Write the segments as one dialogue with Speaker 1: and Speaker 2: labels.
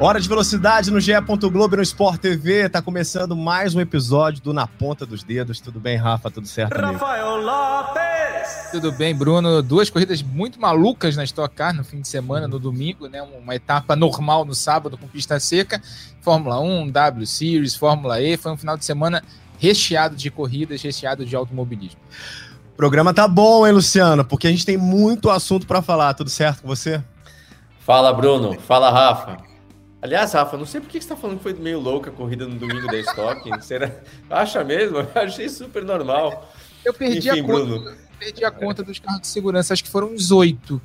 Speaker 1: Hora de velocidade no GE. Globo e no Sport TV. Tá começando mais um episódio do Na Ponta dos Dedos. Tudo bem, Rafa? Tudo certo? Amigo?
Speaker 2: Rafael Lopes! Tudo bem, Bruno? Duas corridas muito malucas na Stock Car no fim de semana, no domingo, né? Uma etapa normal no sábado com pista seca. Fórmula 1, W Series, Fórmula E. Foi um final de semana recheado de corridas, recheado de automobilismo.
Speaker 1: O programa tá bom, hein, Luciano? Porque a gente tem muito assunto para falar. Tudo certo com você?
Speaker 3: Fala, Bruno. Fala, Rafa. Aliás, Rafa, não sei por que você está falando que foi meio louca a corrida no domingo da Stock. Será? Acha mesmo? Eu achei super normal.
Speaker 2: Eu perdi Enfim, a conta. Bruno. Perdi a conta dos carros de segurança, acho que foram uns oito.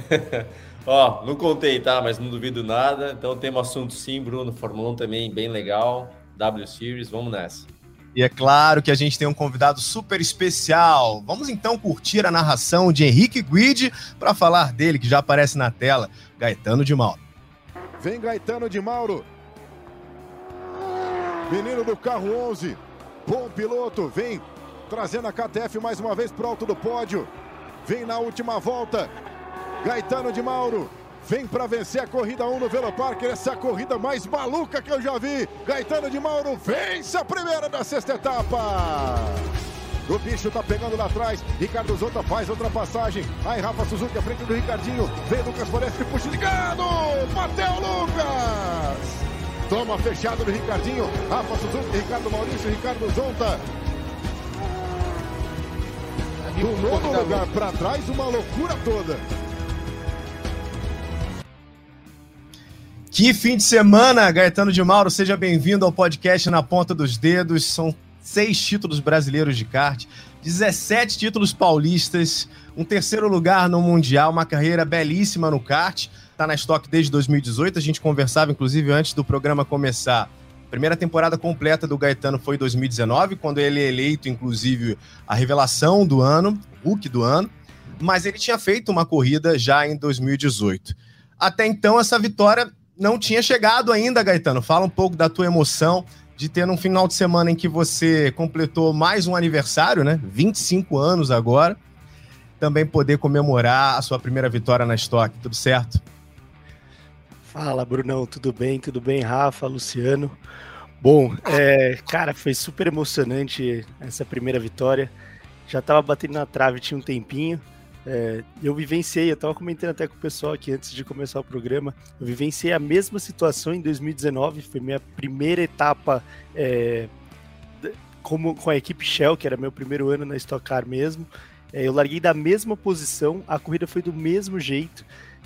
Speaker 3: Ó, não contei, tá? Mas não duvido nada. Então temos assunto sim, Bruno. Fórmula 1 também bem legal. W Series, vamos nessa.
Speaker 1: E é claro que a gente tem um convidado super especial. Vamos então curtir a narração de Henrique Guide para falar dele, que já aparece na tela, Gaetano de Mauro.
Speaker 4: Vem Gaetano de Mauro. Menino do carro 11. Bom piloto. Vem trazendo a KTF mais uma vez para alto do pódio. Vem na última volta. Gaetano de Mauro. Vem para vencer a corrida 1 no Veloparker. Essa é a corrida mais maluca que eu já vi. Gaetano de Mauro vence a primeira da sexta etapa. O bicho tá pegando lá atrás. Ricardo Zonta faz outra passagem. Aí Rafa Suzuki à frente do Ricardinho. Vem Lucas Foreste, puxa ligado. Bateu Lucas. Toma fechado do Ricardinho. Rafa Suzuki, Ricardo Maurício, Ricardo Zonta. Do nono lugar para trás, uma loucura toda.
Speaker 1: Que fim de semana, Gaetano de Mauro. Seja bem-vindo ao podcast Na Ponta dos Dedos. São seis títulos brasileiros de kart, 17 títulos paulistas, um terceiro lugar no Mundial, uma carreira belíssima no kart. Está na Stock desde 2018. A gente conversava, inclusive, antes do programa começar. A primeira temporada completa do Gaetano foi em 2019, quando ele é eleito, inclusive, a revelação do ano, Hulk do ano. Mas ele tinha feito uma corrida já em 2018. Até então, essa vitória não tinha chegado ainda, Gaetano. Fala um pouco da tua emoção de ter num final de semana em que você completou mais um aniversário, né? 25 anos agora. Também poder comemorar a sua primeira vitória na Stock. Tudo certo?
Speaker 5: Fala, Brunão. Tudo bem? Tudo bem, Rafa, Luciano? Bom, é, cara, foi super emocionante essa primeira vitória. Já tava batendo na trave, tinha um tempinho. É, eu vivenciei, eu estava comentando até com o pessoal aqui antes de começar o programa, eu vivenciei a mesma situação em 2019, foi minha primeira etapa é, como, com a equipe Shell, que era meu primeiro ano na Stock Car mesmo. É, eu larguei da mesma posição, a corrida foi do mesmo jeito,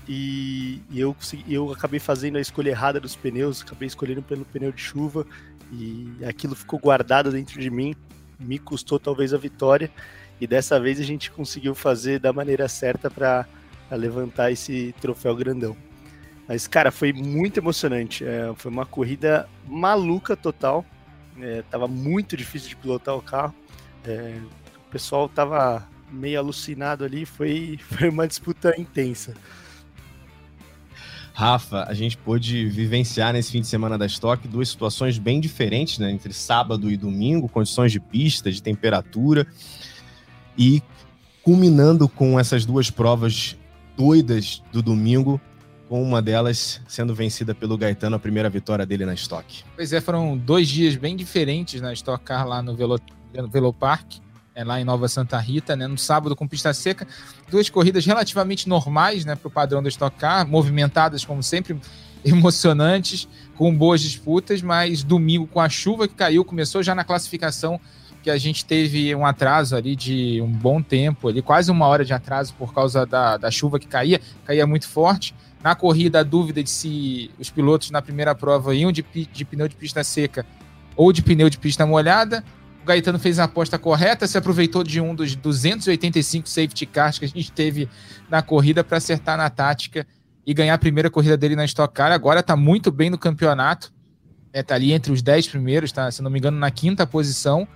Speaker 5: e, e eu, consegui, eu acabei fazendo a escolha errada dos pneus, acabei escolhendo pelo pneu de chuva, e aquilo ficou guardado dentro de mim, me custou talvez a vitória. E dessa vez a gente conseguiu fazer da maneira certa para levantar esse troféu grandão. Mas, cara, foi muito emocionante. É, foi uma corrida maluca total. É, tava muito difícil de pilotar o carro. É, o pessoal tava meio alucinado ali. Foi, foi uma disputa intensa.
Speaker 1: Rafa, a gente pôde vivenciar nesse fim de semana da Stock duas situações bem diferentes, né? Entre sábado e domingo, condições de pista, de temperatura e culminando com essas duas provas doidas do domingo, com uma delas sendo vencida pelo Gaetano, a primeira vitória dele na Stock.
Speaker 2: Pois é, foram dois dias bem diferentes na Stock Car lá no Velo, no Velo é, lá em Nova Santa Rita, né, no sábado com pista seca, duas corridas relativamente normais, né, para o padrão da Stock Car, movimentadas como sempre, emocionantes, com boas disputas, mas domingo com a chuva que caiu, começou já na classificação que a gente teve um atraso ali de um bom tempo, ali, quase uma hora de atraso por causa da, da chuva que caía, caía muito forte. Na corrida, a dúvida de se os pilotos na primeira prova iam de, de pneu de pista seca ou de pneu de pista molhada. O Gaetano fez a aposta correta, se aproveitou de um dos 285 safety cars que a gente teve na corrida para acertar na tática e ganhar a primeira corrida dele na Stock Car. Agora está muito bem no campeonato, está né, ali entre os 10 primeiros, tá, se não me engano, na quinta posição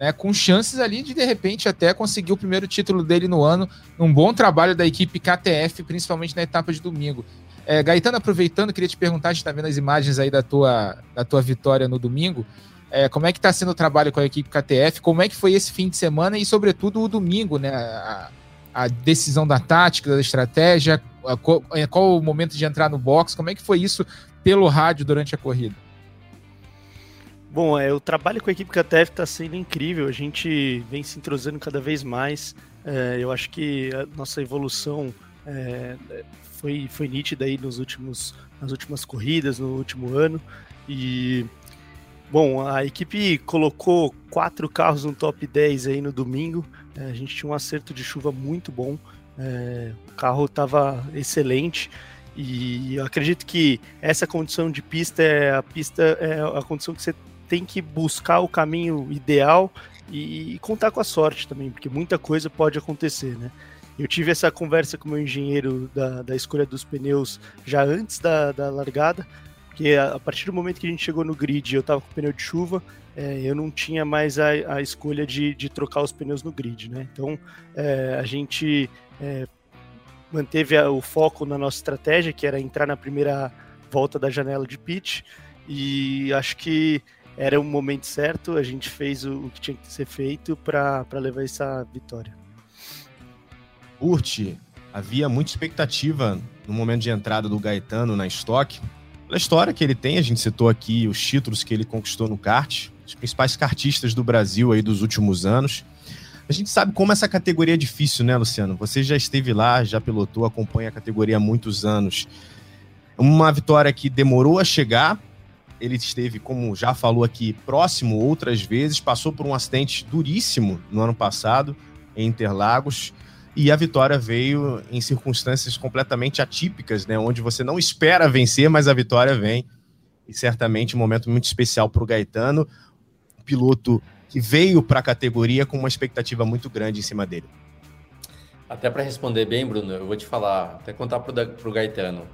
Speaker 2: né, com chances ali de de repente até conseguir o primeiro título dele no ano, um bom trabalho da equipe KTF, principalmente na etapa de domingo. É, Gaetano, aproveitando, queria te perguntar, a gente está vendo as imagens aí da tua, da tua vitória no domingo. É, como é que está sendo o trabalho com a equipe KTF? Como é que foi esse fim de semana e, sobretudo, o domingo, né? A, a decisão da tática, da estratégia, a, qual, é, qual o momento de entrar no box? Como é que foi isso pelo rádio durante a corrida?
Speaker 5: Bom, é, o trabalho com a equipe KTF está sendo incrível. A gente vem se entrosando cada vez mais. É, eu acho que a nossa evolução é, foi, foi nítida aí nos últimos, nas últimas corridas, no último ano. E, bom, a equipe colocou quatro carros no top 10 aí no domingo. É, a gente tinha um acerto de chuva muito bom. É, o carro estava excelente. E eu acredito que essa condição de pista é a pista é a condição que você tem que buscar o caminho ideal e, contar com a sorte também, porque muita coisa pode acontecer, né? Eu tive essa conversa com o meu engenheiro da, da escolha dos pneus já antes da, da largada, porque a, a, partir do momento que a gente chegou no grid eu estava com pneu de chuva, é, eu não tinha mais a, a escolha de, de, trocar os pneus no grid, né? Então é, a gente é, manteve o foco na nossa estratégia, que era entrar na primeira volta da janela de pitch, e acho que era o momento certo, a gente fez o, o que tinha que ser feito para levar essa vitória.
Speaker 1: Curte, havia muita expectativa no momento de entrada do Gaetano na estoque. Pela história que ele tem, a gente citou aqui os títulos que ele conquistou no kart, os principais kartistas do Brasil aí dos últimos anos. A gente sabe como essa categoria é difícil, né, Luciano? Você já esteve lá, já pilotou, acompanha a categoria há muitos anos. Uma vitória que demorou a chegar, ele esteve, como já falou aqui, próximo outras vezes, passou por um acidente duríssimo no ano passado em Interlagos. E a vitória veio em circunstâncias completamente atípicas, né? Onde você não espera vencer, mas a vitória vem. E certamente um momento muito especial para o Gaetano, piloto que veio para a categoria com uma expectativa muito grande em cima dele.
Speaker 3: Até para responder bem, Bruno, eu vou te falar, até contar para o Gaetano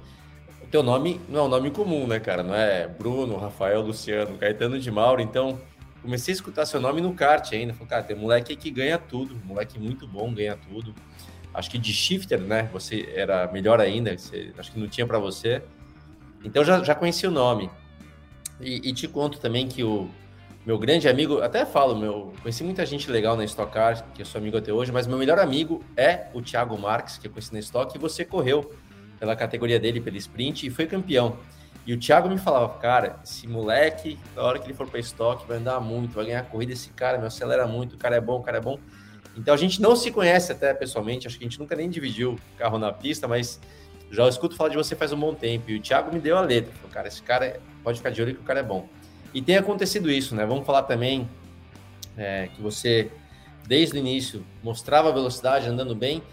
Speaker 3: teu nome não é um nome comum, né, cara? Não é Bruno, Rafael, Luciano, Caetano de Mauro. Então, comecei a escutar seu nome no kart ainda. Falei, cara, tem moleque que ganha tudo, moleque muito bom, ganha tudo. Acho que de shifter, né? Você era melhor ainda, você, acho que não tinha para você. Então, já, já conheci o nome. E, e, te conto também que o meu grande amigo, até falo, meu, conheci muita gente legal na Stock Car, que eu sou amigo até hoje, mas meu melhor amigo é o Thiago Marques, que eu conheci na Stock, e você correu pela categoria dele, pelo sprint, e foi campeão. E o Thiago me falava, cara, esse moleque, na hora que ele for para estoque, vai andar muito, vai ganhar corrida, esse cara me acelera muito, o cara é bom, o cara é bom. Então a gente não se conhece até pessoalmente, acho que a gente nunca nem dividiu carro na pista, mas já escuto falar de você faz um bom tempo. E o Thiago me deu a letra, falou, cara, esse cara é, pode ficar de olho que o cara é bom. E tem acontecido isso, né? Vamos falar também é, que você, desde o início, mostrava velocidade andando bem,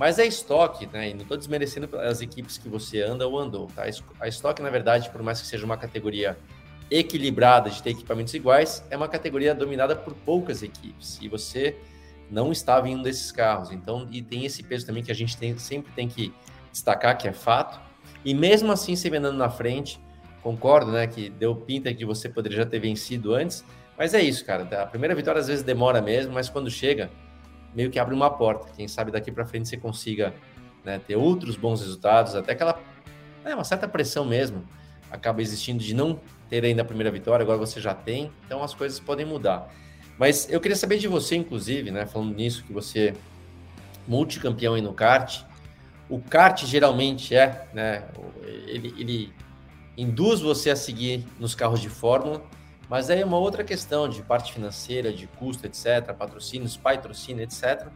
Speaker 3: mas é estoque, né? E não estou desmerecendo as equipes que você anda ou andou, tá? A estoque, na verdade, por mais que seja uma categoria equilibrada de ter equipamentos iguais, é uma categoria dominada por poucas equipes. E você não estava um desses carros. Então, e tem esse peso também que a gente tem, sempre tem que destacar, que é fato. E mesmo assim, você andando na frente, concordo, né? Que deu pinta que você poderia já ter vencido antes. Mas é isso, cara. A primeira vitória às vezes demora mesmo, mas quando chega, meio que abre uma porta. Quem sabe daqui para frente você consiga né, ter outros bons resultados, até aquela é, uma certa pressão mesmo acaba existindo de não ter ainda a primeira vitória, agora você já tem, então as coisas podem mudar. Mas eu queria saber de você, inclusive, né, falando nisso, que você é multicampeão aí no kart, o kart geralmente é, né, ele, ele induz você a seguir nos carros de fórmula, mas aí é uma outra questão de parte financeira, de custo, etc., patrocínios, patrocínio, etc.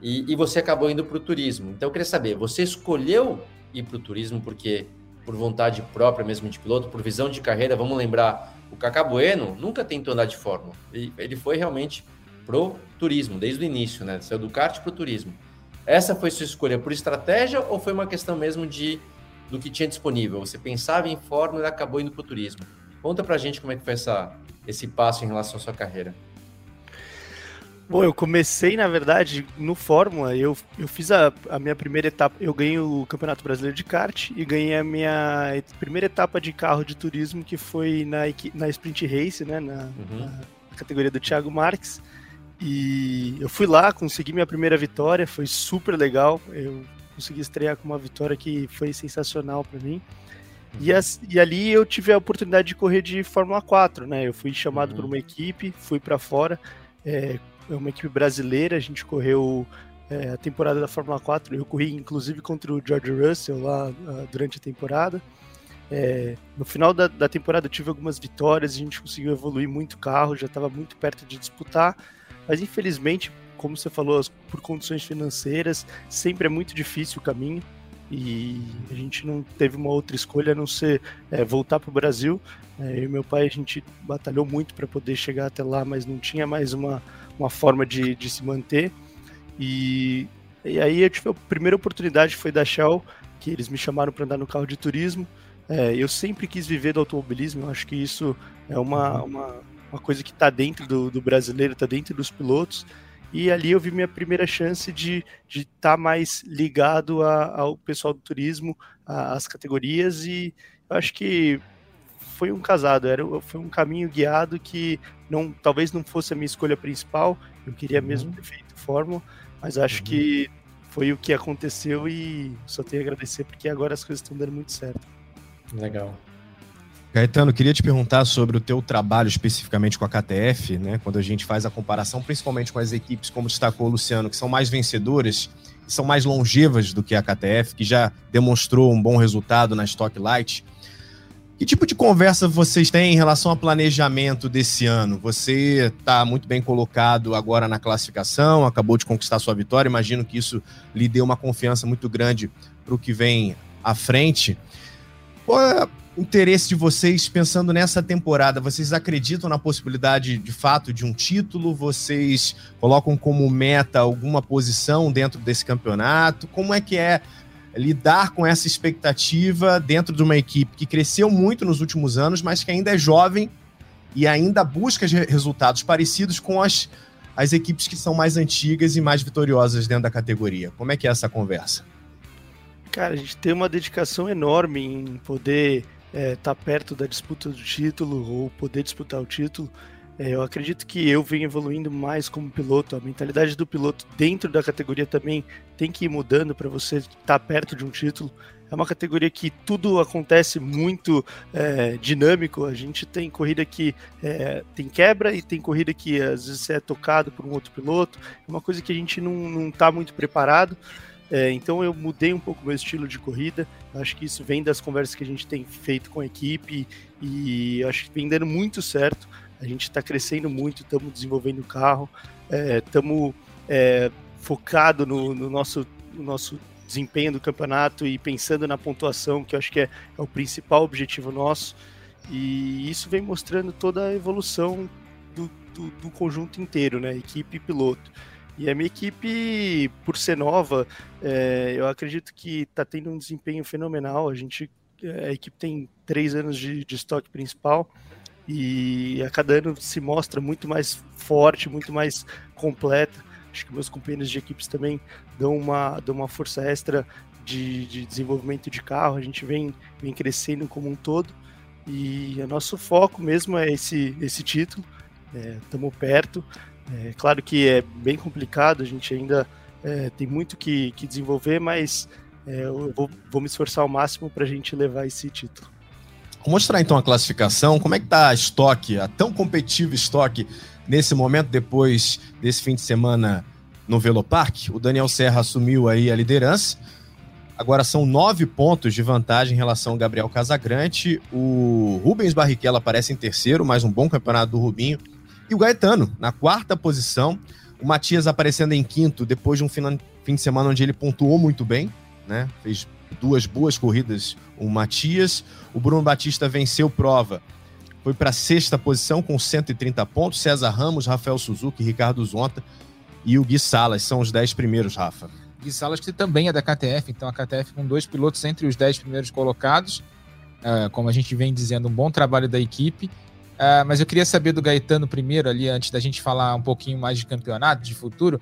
Speaker 3: E, e você acabou indo para o turismo. Então eu queria saber, você escolheu ir para o turismo porque por vontade própria mesmo de piloto, por visão de carreira, vamos lembrar, o Cacá Bueno nunca tentou andar de Fórmula. Ele, ele foi realmente pro turismo, desde o início, né? Saiu do kart pro turismo. Essa foi sua escolha por estratégia ou foi uma questão mesmo de do que tinha disponível? Você pensava em Fórmula e acabou indo pro turismo? Conta pra gente como é que foi essa, esse passo em relação à sua carreira.
Speaker 5: Bom, eu comecei, na verdade, no Fórmula. Eu, eu fiz a, a minha primeira etapa. Eu ganhei o Campeonato Brasileiro de Kart e ganhei a minha primeira etapa de carro de turismo, que foi na, na Sprint Race, né? Na, uhum. na categoria do Thiago Marques. E eu fui lá, consegui minha primeira vitória, foi super legal. Eu consegui estrear com uma vitória que foi sensacional para mim. E, uhum. as, e, ali eu tive a oportunidade de correr de Fórmula 4, né? Eu fui chamado uhum. por uma equipe, fui para fora, é, é, uma equipe brasileira, a gente correu é, a temporada da Fórmula 4, eu corri inclusive contra o George Russell lá uh, durante a temporada. É, no final da, da, temporada eu tive algumas vitórias, a gente conseguiu evoluir muito o carro, já estava muito perto de disputar, mas infelizmente, como você falou, por condições financeiras, sempre é muito difícil o caminho e a gente não teve uma outra escolha a não ser é, voltar para o Brasil. É, eu e meu pai a gente batalhou muito para poder chegar até lá, mas não tinha mais uma, uma forma de, de se manter. E, e aí eu tive a primeira oportunidade foi da Shell, que eles me chamaram para andar no carro de turismo. É, eu sempre quis viver do automobilismo, eu acho que isso é uma, uma, uma coisa que está dentro do, do brasileiro, está dentro dos pilotos. E ali eu vi minha primeira chance de estar tá mais ligado a, ao pessoal do turismo, às categorias, e eu acho que foi um casado, era, foi um caminho guiado que não, talvez não fosse a minha escolha principal, eu queria uhum. mesmo ter feito Fórmula, mas acho uhum. que foi o que aconteceu e só tenho a agradecer porque agora as coisas estão dando muito certo.
Speaker 3: Legal.
Speaker 1: Caetano, queria te perguntar sobre o teu trabalho especificamente com a KTF, né? Quando a gente faz a comparação, principalmente com as equipes, como destacou o Luciano, que são mais vencedoras, são mais longevas do que a KTF, que já demonstrou um bom resultado na Stock Light. Que tipo de conversa vocês têm em relação ao planejamento desse ano? Você está muito bem colocado agora na classificação, acabou de conquistar sua vitória, imagino que isso lhe deu uma confiança muito grande para o que vem à frente. Qual é interesse de vocês pensando nessa temporada? Vocês acreditam na possibilidade de fato de um título? Vocês colocam como meta alguma posição dentro desse campeonato? Como é que é lidar com essa expectativa dentro de uma equipe que cresceu muito nos últimos anos, mas que ainda é jovem e ainda busca resultados parecidos com as, as equipes que são mais antigas e mais vitoriosas dentro da categoria? Como é que é essa conversa?
Speaker 5: Cara, a gente tem uma dedicação enorme em poder é, tá perto da disputa do título ou poder disputar o título. É, eu acredito que eu venho evoluindo mais como piloto. A mentalidade do piloto dentro da categoria também tem que ir mudando para você estar tá perto de um título. É uma categoria que tudo acontece muito é, dinâmico. A gente tem corrida que é, tem quebra e tem corrida que às vezes é tocado por um outro piloto. É uma coisa que a gente não está muito preparado. É, então eu mudei um pouco meu estilo de corrida. Acho que isso vem das conversas que a gente tem feito com a equipe e acho que vem dando muito certo. A gente está crescendo muito, estamos desenvolvendo o carro, estamos é, é, focado no, no, nosso, no nosso desempenho do campeonato e pensando na pontuação, que eu acho que é, é o principal objetivo nosso. E isso vem mostrando toda a evolução do, do, do conjunto inteiro, né? Equipe e piloto. E a minha equipe, por ser nova, é, eu acredito que está tendo um desempenho fenomenal. A gente, a equipe tem três anos de, de estoque principal e a cada ano se mostra muito mais forte, muito mais completa. Acho que meus companheiros de equipes também dão uma, dão uma força extra de, de desenvolvimento de carro. A gente vem, vem crescendo como um todo e o nosso foco mesmo é esse, esse título. Estamos é, perto, é claro que é bem complicado, a gente ainda é, tem muito que, que desenvolver, mas é, eu vou, vou, me esforçar ao máximo para a gente levar esse título.
Speaker 1: Vou mostrar então a classificação, como é que está a estoque, a tão competitiva estoque nesse momento, depois desse fim de semana no Velopark. O Daniel Serra assumiu aí a liderança. Agora são nove pontos de vantagem em relação ao Gabriel Casagrande. O Rubens Barrichello aparece em terceiro, mais um bom campeonato do Rubinho. E o Gaetano, na quarta posição. O Matias aparecendo em quinto, depois de um fim de semana onde ele pontuou muito bem, né? Fez duas boas corridas o Matias. O Bruno Batista venceu prova. Foi para a sexta posição com 130 pontos. César Ramos, Rafael Suzuki, Ricardo Zonta e o Gui Salas são os 10 primeiros, Rafa.
Speaker 2: Gui Salas, que também é da KTF, então a KTF com dois pilotos entre os 10 primeiros colocados. Uh, como a gente vem dizendo, um bom trabalho da equipe. Uh, mas eu queria saber do Gaetano primeiro, ali, antes da gente falar um pouquinho mais de campeonato, de futuro,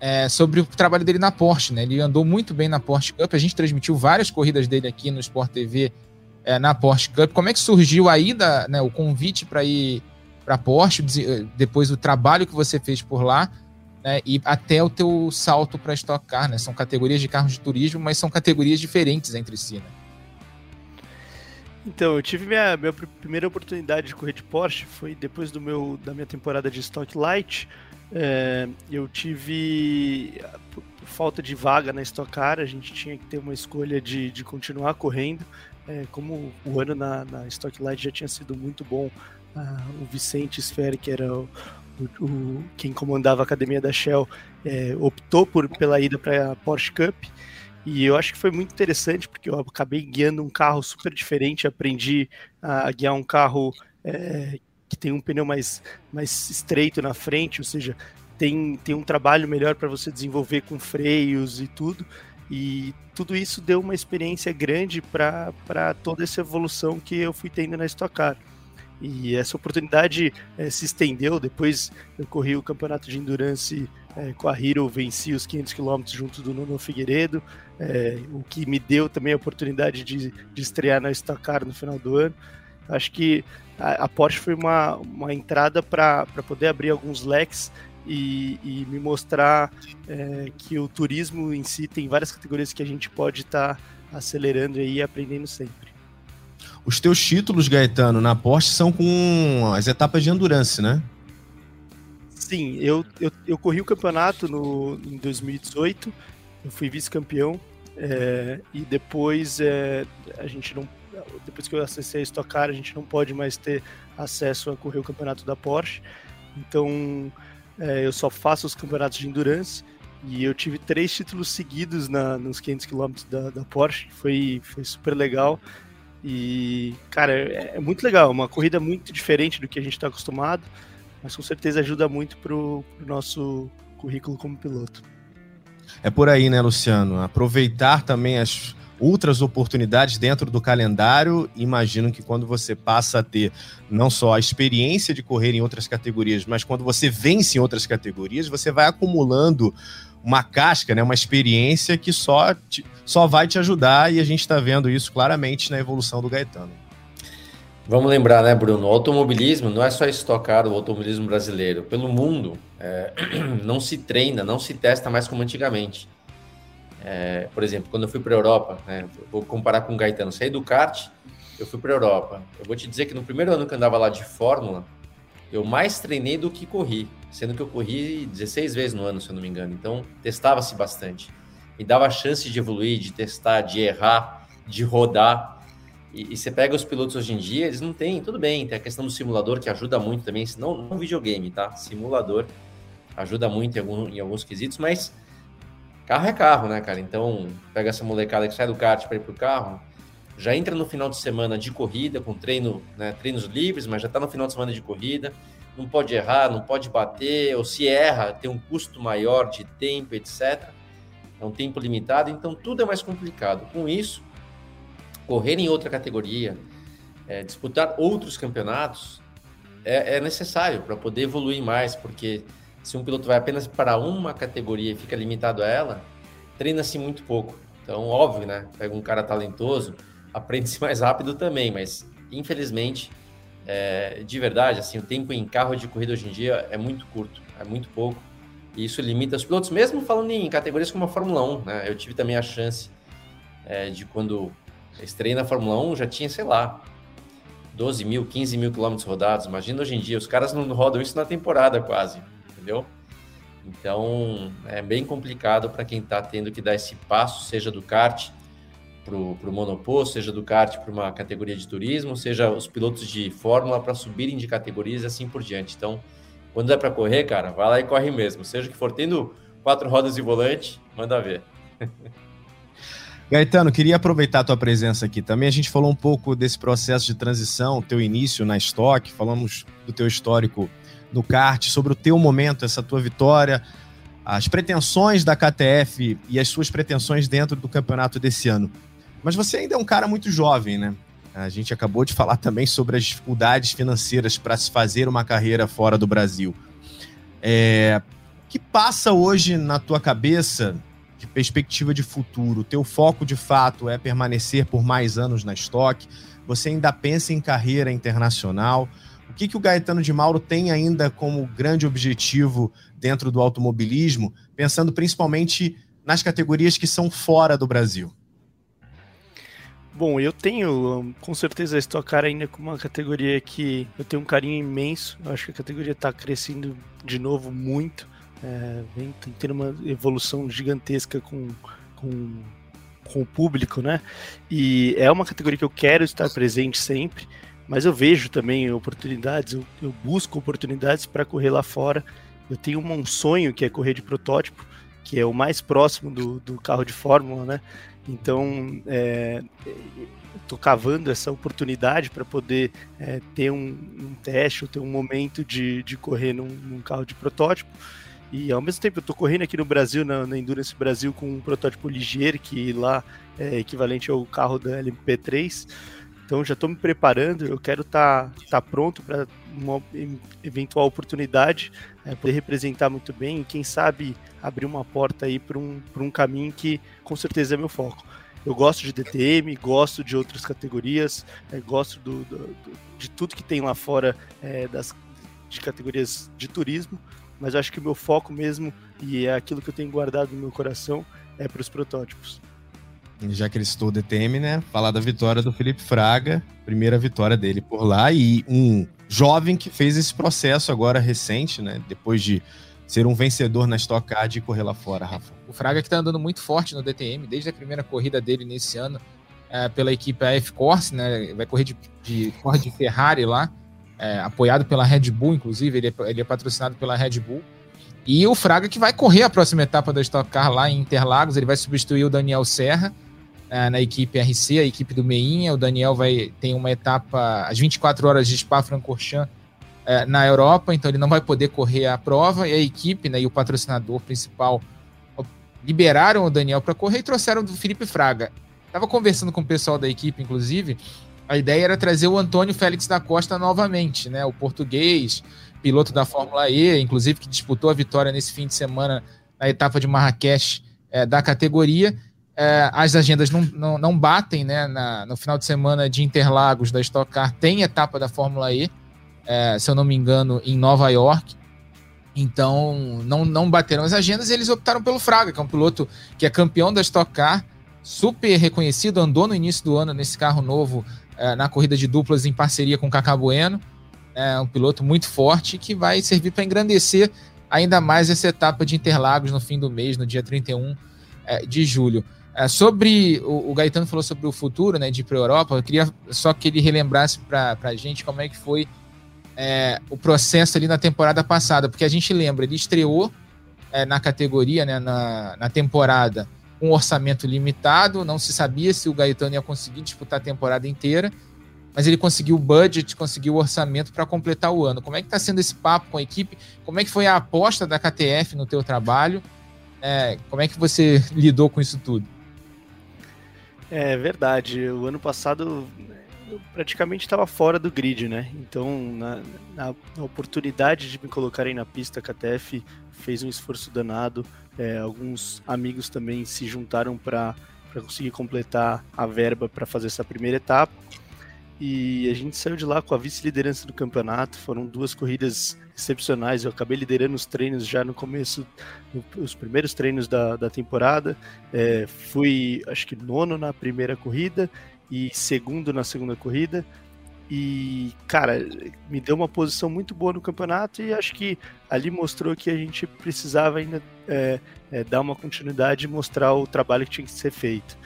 Speaker 2: é, sobre o trabalho dele na Porsche. Né? Ele andou muito bem na Porsche Cup, a gente transmitiu várias corridas dele aqui no Sport TV é, na Porsche Cup. Como é que surgiu aí da, né, o convite para ir para Porsche, depois o trabalho que você fez por lá, né, e até o teu salto para Stock Car, né? São categorias de carros de turismo, mas são categorias diferentes entre si, né?
Speaker 5: Então, eu tive minha, minha primeira oportunidade de correr de Porsche, foi depois do meu, da minha temporada de Stock Light. É, eu tive por falta de vaga na Stock Car, a gente tinha que ter uma escolha de, de continuar correndo. É, como o ano na, na Stock Light já tinha sido muito bom, ah, o Vicente Sfer, que era o, o, o, quem comandava a academia da Shell, é, optou por, pela ida para a Porsche Cup. E eu acho que foi muito interessante, porque eu acabei guiando um carro super diferente, aprendi a guiar um carro é, que tem um pneu mais, mais estreito na frente, ou seja, tem, tem um trabalho melhor para você desenvolver com freios e tudo. E tudo isso deu uma experiência grande para toda essa evolução que eu fui tendo na Stock Car. E essa oportunidade é, se estendeu. Depois eu corri o campeonato de endurance é, com a Hero, venci os 500 km junto do Nuno Figueiredo, é, o que me deu também a oportunidade de, de estrear na Stock Car no final do ano. Acho que a, a Porsche foi uma, uma entrada para poder abrir alguns leques e, e me mostrar é, que o turismo em si tem várias categorias que a gente pode estar tá acelerando e aprendendo sempre.
Speaker 1: Os teus títulos, Gaetano, na Porsche são com as etapas de endurance, né?
Speaker 5: Sim, eu, eu, eu corri o campeonato no, em 2018, eu fui vice-campeão, é, e depois é, a gente não. Depois que eu acessei a Stock Car, a gente não pode mais ter acesso a correr o campeonato da Porsche. Então é, eu só faço os campeonatos de endurance. E eu tive três títulos seguidos na, nos 500 km da, da Porsche, foi, foi super legal. E, cara, é, é muito legal, uma corrida muito diferente do que a gente está acostumado, mas com certeza ajuda muito para o nosso currículo como piloto.
Speaker 1: É por aí, né, Luciano? Aproveitar também as outras oportunidades dentro do calendário. Imagino que quando você passa a ter não só a experiência de correr em outras categorias, mas quando você vence em outras categorias, você vai acumulando uma casca, né, uma experiência que só, te, só vai te ajudar e a gente está vendo isso claramente na evolução do Gaetano.
Speaker 3: Vamos lembrar, né, Bruno? O automobilismo não é só estocar o automobilismo brasileiro. Pelo mundo, é, não se treina, não se testa mais como antigamente. É, por exemplo, quando eu fui para a Europa, né, vou comparar com o Gaetano, saí do kart, eu fui para a Europa. Eu vou te dizer que no primeiro ano que eu andava lá de Fórmula, eu mais treinei do que corri, sendo que eu corri 16 vezes no ano, se eu não me engano. Então, testava-se bastante. Me dava a chance de evoluir, de testar, de errar, de rodar. E, e, você pega os pilotos hoje em dia, eles não têm, tudo bem, tem a questão do simulador que ajuda muito também, não, não videogame, tá? Simulador ajuda muito em, algum, em alguns quesitos, mas carro é carro, né, cara? Então, pega essa molecada que sai do kart para ir pro carro, já entra no final de semana de corrida, com treino, né, treinos livres, mas já está no final de semana de corrida, não pode errar, não pode bater, ou se erra, tem um custo maior de tempo, etc. É um tempo limitado, então tudo é mais complicado. Com isso, correr em outra categoria, é, disputar outros campeonatos, é, é necessário para poder evoluir mais, porque se um piloto vai apenas para uma categoria e fica limitado a ela, treina-se muito pouco. Então, óbvio, né? Pega um cara talentoso, aprende-se mais rápido também, mas infelizmente, é, de verdade, assim, o tempo em carro de corrida hoje em dia é muito curto, é muito pouco. E isso limita os pilotos, mesmo falando em categorias como a Fórmula 1, né? Eu tive também a chance é, de quando estreiei na Fórmula 1, já tinha, sei lá, 12 mil, 15 mil quilômetros rodados. Imagina hoje em dia, os caras não rodam isso na temporada quase, entendeu? Então é bem complicado para quem está tendo que dar esse passo, seja do kart, para o monoposto, seja do kart para uma categoria de turismo, seja os pilotos de fórmula para subirem de categorias e assim por diante. Então, quando é para correr, cara, vai lá e corre mesmo. Seja que for tendo quatro rodas e volante, manda ver.
Speaker 1: Gaetano, queria aproveitar a tua presença aqui também. A gente falou um pouco desse processo de transição, teu início na Stock, falamos do teu histórico no kart, sobre o teu momento, essa tua vitória, as pretensões da KTF e as suas pretensões dentro do campeonato desse ano. Mas você ainda é um cara muito jovem, né? A gente acabou de falar também sobre as dificuldades financeiras para se fazer uma carreira fora do Brasil. É, que passa hoje na tua cabeça de perspectiva de futuro? Teu foco de fato é permanecer por mais anos na estoque? Você ainda pensa em carreira internacional? O que, que o Gaetano de Mauro tem ainda como grande objetivo dentro do automobilismo, pensando principalmente nas categorias que são fora do Brasil?
Speaker 5: Bom, eu tenho com certeza a Stock ainda com uma categoria que eu tenho um carinho imenso. Eu acho que a categoria está crescendo de novo muito. É, vem tendo uma evolução gigantesca com, com, com o público, né? E é uma categoria que eu quero estar presente sempre, mas eu vejo também oportunidades, eu, eu busco oportunidades para correr lá fora. Eu tenho um sonho que é correr de protótipo, que é o mais próximo do, do carro de Fórmula, né? Então, é, estou cavando essa oportunidade para poder é, ter um, um, teste, ou ter um momento de, de correr num, num, carro de protótipo. E ao mesmo tempo, eu estou correndo aqui no Brasil, na, na, Endurance Brasil, com um protótipo ligeiro, que lá é equivalente ao carro da LMP3. Então, já estou me preparando, eu quero estar tá, tá pronto para uma eventual oportunidade, é, poder representar muito bem e, quem sabe, abrir uma porta aí para um, um caminho que com certeza é meu foco. Eu gosto de DTM, gosto de outras categorias, é, gosto do, do, de tudo que tem lá fora é, das, de categorias de turismo, mas acho que o meu foco mesmo, e é aquilo que eu tenho guardado no meu coração, é para os protótipos.
Speaker 1: Já que ele citou o DTM, né? Falar da vitória do Felipe Fraga, primeira vitória dele por lá, e um jovem que fez esse processo agora recente, né? Depois de ser um vencedor na Stock Car e correr lá fora, Rafa.
Speaker 2: O Fraga que tá andando muito forte no DTM, desde a primeira corrida dele nesse ano, é, pela equipe AF Corse, né? Vai correr de, de Ford Ferrari lá, é, apoiado pela Red Bull, inclusive, ele é, ele é patrocinado pela Red Bull. E o Fraga que vai correr a próxima etapa da Stock Car lá em Interlagos, ele vai substituir o Daniel Serra é, na equipe RC, a equipe do Meinha. O Daniel vai tem uma etapa às 24 horas de Spa-Francorchamps é, na Europa, então ele não vai poder correr a prova. E a equipe né, e o patrocinador principal liberaram o Daniel para correr e trouxeram o Felipe Fraga. Estava conversando com o pessoal da equipe, inclusive. A ideia era trazer o Antônio Félix da Costa novamente, né? O português, piloto da Fórmula E, inclusive que disputou a vitória nesse fim de semana na etapa de Marrakech é, da categoria é, as agendas não, não, não batem, né? Na, no final de semana de Interlagos da Stock Car tem etapa da Fórmula E, é, se eu não me engano, em Nova York. Então, não, não bateram as agendas e eles optaram pelo Fraga, que é um piloto que é campeão da Stock Car, super reconhecido, andou no início do ano nesse carro novo é, na corrida de duplas em parceria com o Cacá Bueno. É um piloto muito forte que vai servir para engrandecer ainda mais essa etapa de Interlagos no fim do mês, no dia 31 é, de julho. É, sobre o, o, Gaetano falou sobre o futuro, né, de ir para a Europa. Eu queria só que ele relembrasse para a gente como é que foi é, o processo ali na temporada passada, porque a gente lembra, ele estreou é, na categoria, né, na, na temporada, um orçamento limitado. Não se sabia se o Gaetano ia conseguir disputar a temporada inteira, mas ele conseguiu o budget, conseguiu o orçamento para completar o ano. Como é que está sendo esse papo com a equipe? Como é que foi a aposta da KTF no teu trabalho? É, como é que você lidou com isso tudo?
Speaker 5: É verdade. O ano passado praticamente estava fora do grid, né? Então, na, na, oportunidade de me colocarem na pista, a KTF fez um esforço danado. É, alguns amigos também se juntaram para conseguir completar a verba para fazer essa primeira etapa. E a gente saiu de lá com a vice-liderança do campeonato. Foram duas corridas excepcionais. Eu acabei liderando os treinos já no começo, os primeiros treinos da, da temporada. É, fui, acho que, nono na primeira corrida e segundo na segunda corrida. E, cara, me deu uma posição muito boa no campeonato e acho que ali mostrou que a gente precisava ainda é, é, dar uma continuidade e mostrar o trabalho que tinha que ser feito.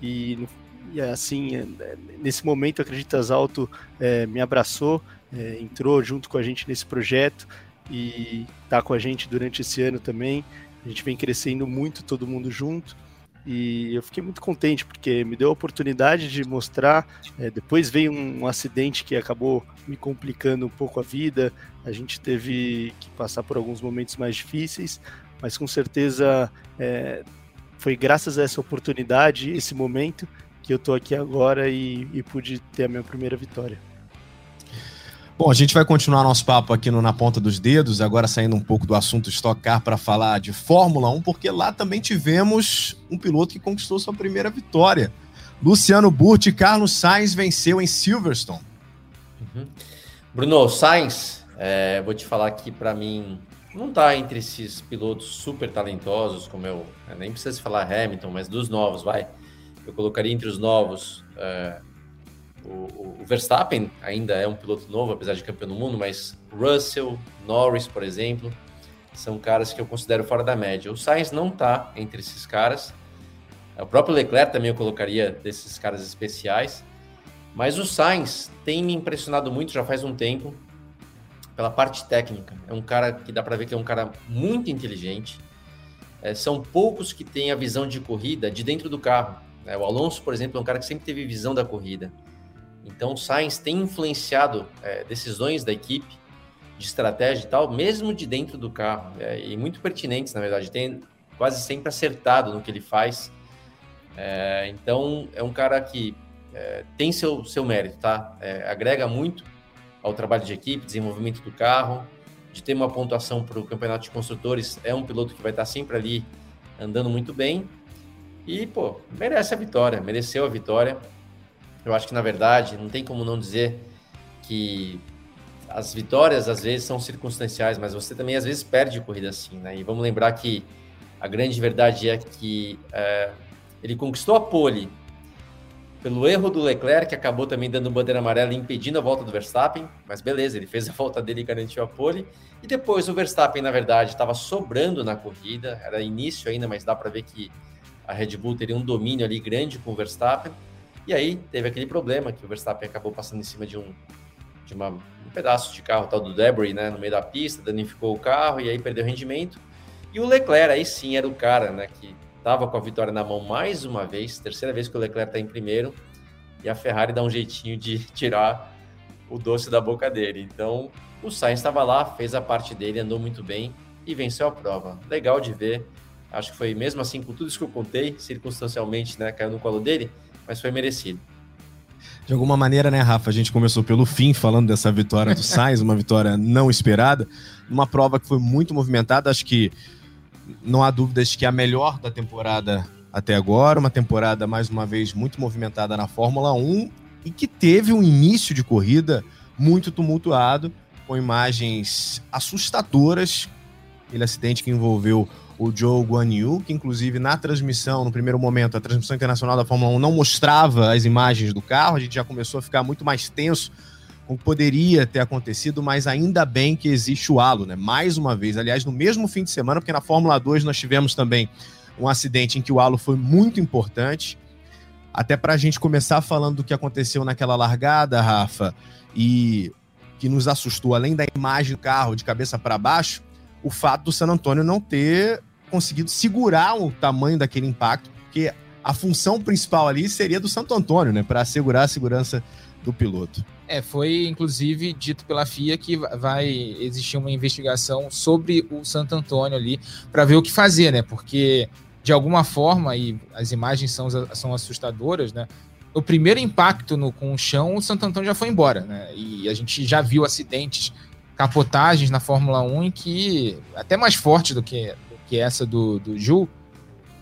Speaker 5: E e assim, é, nesse momento, Acreditas Alto é, me abraçou, é, entrou junto com a gente nesse projeto e está com a gente durante esse ano também. A gente vem crescendo muito, todo mundo junto. E eu fiquei muito contente porque me deu a oportunidade de mostrar. É, depois veio um, um, acidente que acabou me complicando um pouco a vida. A gente teve que passar por alguns momentos mais difíceis, mas com certeza é, foi graças a essa oportunidade, esse momento, que eu tô aqui agora e, e pude ter a minha primeira vitória.
Speaker 1: Bom, a gente vai continuar nosso papo aqui no Na Ponta dos Dedos, agora saindo um pouco do assunto Stock Car para falar de Fórmula 1, porque lá também tivemos um piloto que conquistou sua primeira vitória. Luciano Burti Carlos Sainz venceu em Silverstone.
Speaker 3: Uhum. Bruno, Sainz, é, vou te falar que para mim não está entre esses pilotos super talentosos, como eu nem precisa falar Hamilton, mas dos novos, vai. Eu colocaria entre os novos é, o, o, Verstappen ainda é um piloto novo, apesar de campeão do mundo, mas Russell, Norris, por exemplo, são caras que eu considero fora da média. O Sainz não está entre esses caras. O próprio Leclerc também eu colocaria desses caras especiais. Mas o Sainz tem me impressionado muito já faz um tempo pela parte técnica. É um cara que dá para ver que é um cara muito inteligente. É, são poucos que têm a visão de corrida de dentro do carro. É, o Alonso, por exemplo, é um cara que sempre teve visão da corrida. Então, o Sainz tem influenciado é, decisões da equipe de estratégia e tal, mesmo de dentro do carro, é, e muito pertinentes, na verdade. Tem quase sempre acertado no que ele faz. É, então, é um cara que é, tem seu, seu mérito, tá? É, agrega muito ao trabalho de equipe, desenvolvimento do carro, de ter uma pontuação para o campeonato de construtores. É um piloto que vai estar sempre ali andando muito bem. E, pô, merece a vitória, mereceu a vitória. Eu acho que, na verdade, não tem como não dizer que as vitórias às vezes são circunstanciais, mas você também às vezes perde corrida assim, né? E vamos lembrar que a grande verdade é que é, ele conquistou a pole pelo erro do Leclerc, que acabou também dando bandeira amarela impedindo a volta do Verstappen, mas beleza, ele fez a volta dele e garantiu a pole. E depois o Verstappen, na verdade, estava sobrando na corrida, era início ainda, mas dá para ver que a Red Bull teria um domínio ali grande com o Verstappen. E aí teve aquele problema que o Verstappen acabou passando em cima de um, de uma, um pedaço de carro, tal do debris, né, no meio da pista, danificou o carro e aí perdeu rendimento. E o Leclerc aí sim era o cara, né, que estava com a vitória na mão mais uma vez, terceira vez que o Leclerc está em primeiro, e a Ferrari dá um jeitinho de tirar o doce da boca dele. Então, o Sainz estava lá, fez a parte dele, andou muito bem e venceu a prova. Legal de ver. Acho que foi mesmo assim, com tudo isso que eu contei, circunstancialmente, né, caiu no colo dele, mas foi merecido.
Speaker 1: De alguma maneira, né, Rafa? A gente começou pelo fim falando dessa vitória do Sainz, uma vitória não esperada, uma prova que foi muito movimentada. Acho que não há dúvidas que é a melhor da temporada até agora, uma temporada mais uma vez muito movimentada na Fórmula 1 e que teve um início de corrida muito tumultuado, com imagens assustadoras. Aquele acidente que envolveu o Joe Guan Yu, que inclusive na transmissão, no primeiro momento, a transmissão internacional da Fórmula 1 não mostrava as imagens do carro, a gente já começou a ficar muito mais tenso com o que poderia ter acontecido, mas ainda bem que existe o halo, né? Mais uma vez, aliás, no mesmo fim de semana, porque na Fórmula 2 nós tivemos também um acidente em que o halo foi muito importante. Até para a gente começar falando do que aconteceu naquela largada, Rafa, e que nos assustou, além da imagem do carro de cabeça para baixo, o fato do San Antônio não ter conseguido segurar o tamanho daquele impacto, porque a função principal ali seria do Santo Antônio, né, para assegurar a segurança do piloto.
Speaker 2: É, foi inclusive dito pela FIA que vai existir uma investigação sobre o Santo Antônio ali para ver o que fazer, né? Porque de alguma forma, e as imagens são, são assustadoras, né? O primeiro impacto no, com o chão, o Santo Antônio já foi embora, né? E a gente já viu acidentes, capotagens na Fórmula 1 em que, até mais forte do que, que essa do, do Ju,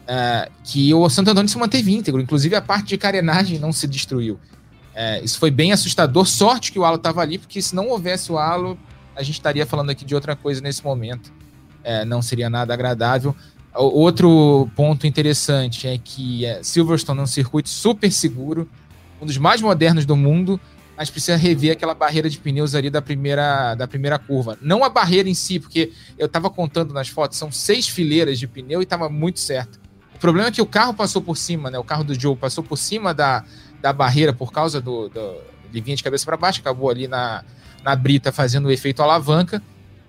Speaker 2: é, que o Santo Antônio se manteve íntegro, inclusive a parte de carenagem não se destruiu. É, isso foi bem assustador. Sorte que o halo estava ali, porque se não houvesse o halo, a gente estaria falando aqui de outra coisa nesse momento. É, não seria nada agradável. Outro ponto interessante é que é, Silverstone é um circuito super seguro, um dos mais modernos do mundo, mas precisa rever aquela barreira de pneus ali da primeira, da primeira curva. Não a barreira em si, porque eu estava contando nas fotos, são seis fileiras de pneu e estava muito certo. O problema é que o carro passou por cima, né? O carro do Joe passou por cima da, da barreira por causa do, do ele vinha de cabeça para baixo, acabou ali na, na brita fazendo o efeito alavanca.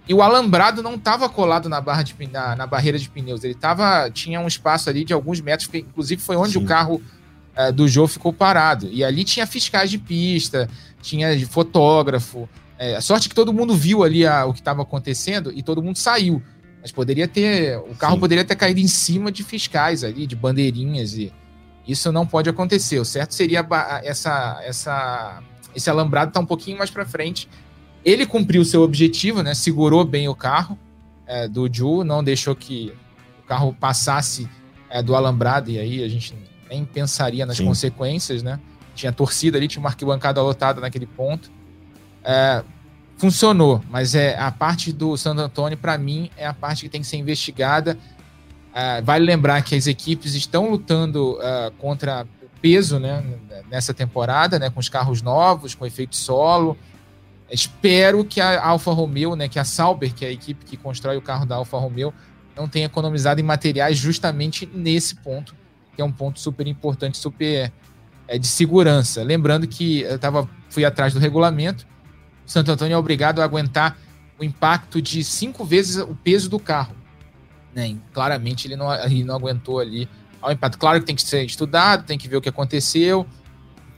Speaker 2: E o alambrado não estava colado na, barra de, na, na, barreira de pneus, ele tava, tinha um espaço ali de alguns metros, que inclusive foi onde Sim. o carro é, do Joe ficou parado. E ali tinha fiscais de pista, tinha fotógrafo. É, a sorte que todo mundo viu ali a, o que estava acontecendo e todo mundo saiu. Mas poderia ter. O carro Sim. poderia ter caído em cima de fiscais ali, de bandeirinhas e isso não pode acontecer. O certo seria essa, essa, esse alambrado estar tá um pouquinho mais para frente. Ele cumpriu o seu objetivo, né? Segurou bem o carro é, do Ju, não deixou que o carro passasse é, do alambrado, e aí a gente nem pensaria nas Sim. consequências, né? Tinha torcida ali, tinha uma arquibancada lotada naquele ponto. É, funcionou, mas é a parte do Santo Antônio, para mim, é a parte que tem que ser investigada. Uh, vale lembrar que as equipes estão lutando uh, contra o peso né, nessa temporada, né, com os carros novos, com efeito solo. Espero que a Alfa Romeo, né, que a Sauber, que é a equipe que constrói o carro da Alfa Romeo, não tenha economizado em materiais justamente nesse ponto, que é um ponto super importante, super é, de segurança. Lembrando que eu tava, fui atrás do regulamento, Santo Antônio é obrigado a aguentar o impacto de cinco vezes o peso do carro. Né? Claramente ele não, ele não aguentou ali ao impacto. Claro que tem que ser estudado, tem que ver o que aconteceu,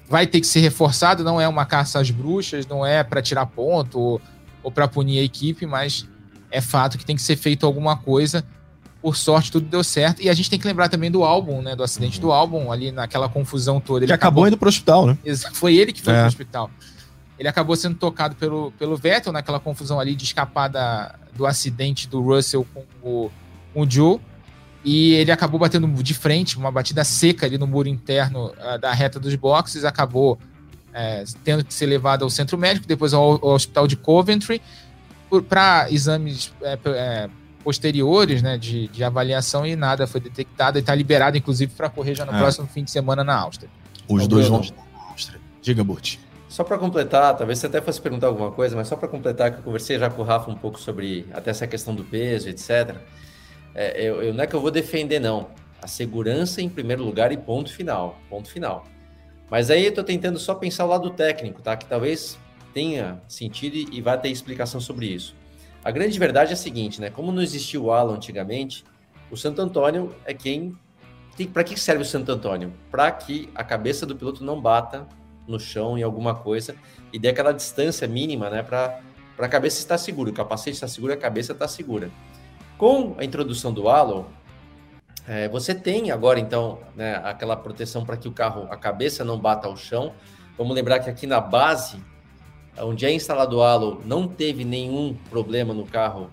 Speaker 2: vai ter que ser reforçado. Não é uma caça às bruxas, não é para tirar ponto ou, ou para punir a equipe, mas é fato que tem que ser feito alguma coisa. Por sorte, tudo deu certo. E a gente tem que lembrar também do álbum, né? Do acidente do álbum, ali naquela confusão toda.
Speaker 1: Ele acabou, acabou indo pro hospital, né?
Speaker 2: Foi ele que foi é. pro hospital. Ele acabou sendo tocado pelo, pelo Vettel naquela confusão ali de escapar da, do acidente do Russell com o, com o Joe. E ele acabou batendo de frente, uma batida seca ali no muro interno uh, da reta dos boxes. Acabou é, tendo que ser levado ao centro médico, depois ao, ao hospital de Coventry, para exames é, é, posteriores né, de, de, avaliação e nada foi detectado. E está liberado, inclusive, para correr já no é. próximo fim de semana na Áustria.
Speaker 1: Os dois vão na Áustria. Diga, Burt.
Speaker 3: Só para completar, talvez você até fosse perguntar alguma coisa, mas só para completar, que eu conversei já com o Rafa um pouco sobre até essa questão do peso, etc. É, eu, eu, não é que eu vou defender, não. A segurança em primeiro lugar e ponto final. Ponto final. Mas aí eu estou tentando só pensar o lado técnico, tá? Que talvez tenha sentido e, e vá ter explicação sobre isso. A grande verdade é a seguinte, né? Como não existia o Alan antigamente, o Santo Antônio é quem. Para que serve o Santo Antônio? Para que a cabeça do piloto não bata no chão em alguma coisa e dê aquela distância mínima, né, para a cabeça estar segura. O capacete está seguro, a cabeça está segura. Com a introdução do halo, é, você tem agora então né, aquela proteção para que o carro, a cabeça não bata ao chão. Vamos lembrar que aqui na base, onde é instalado o halo, não teve nenhum problema no carro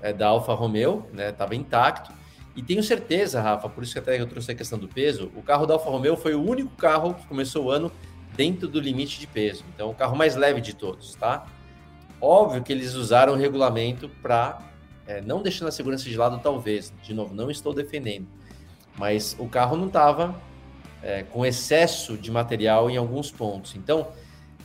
Speaker 3: é, da Alfa Romeo, né? Estava intacto. E tenho certeza, Rafa, por isso que até eu trouxe a questão do peso, o carro da Alfa Romeo foi o único carro que começou o ano dentro do limite de peso. Então, o carro mais leve de todos, tá? Óbvio que eles usaram o regulamento para, é, não deixando a segurança de lado, talvez. De novo, não estou defendendo. Mas o carro não estava é, com excesso de material em alguns pontos. Então,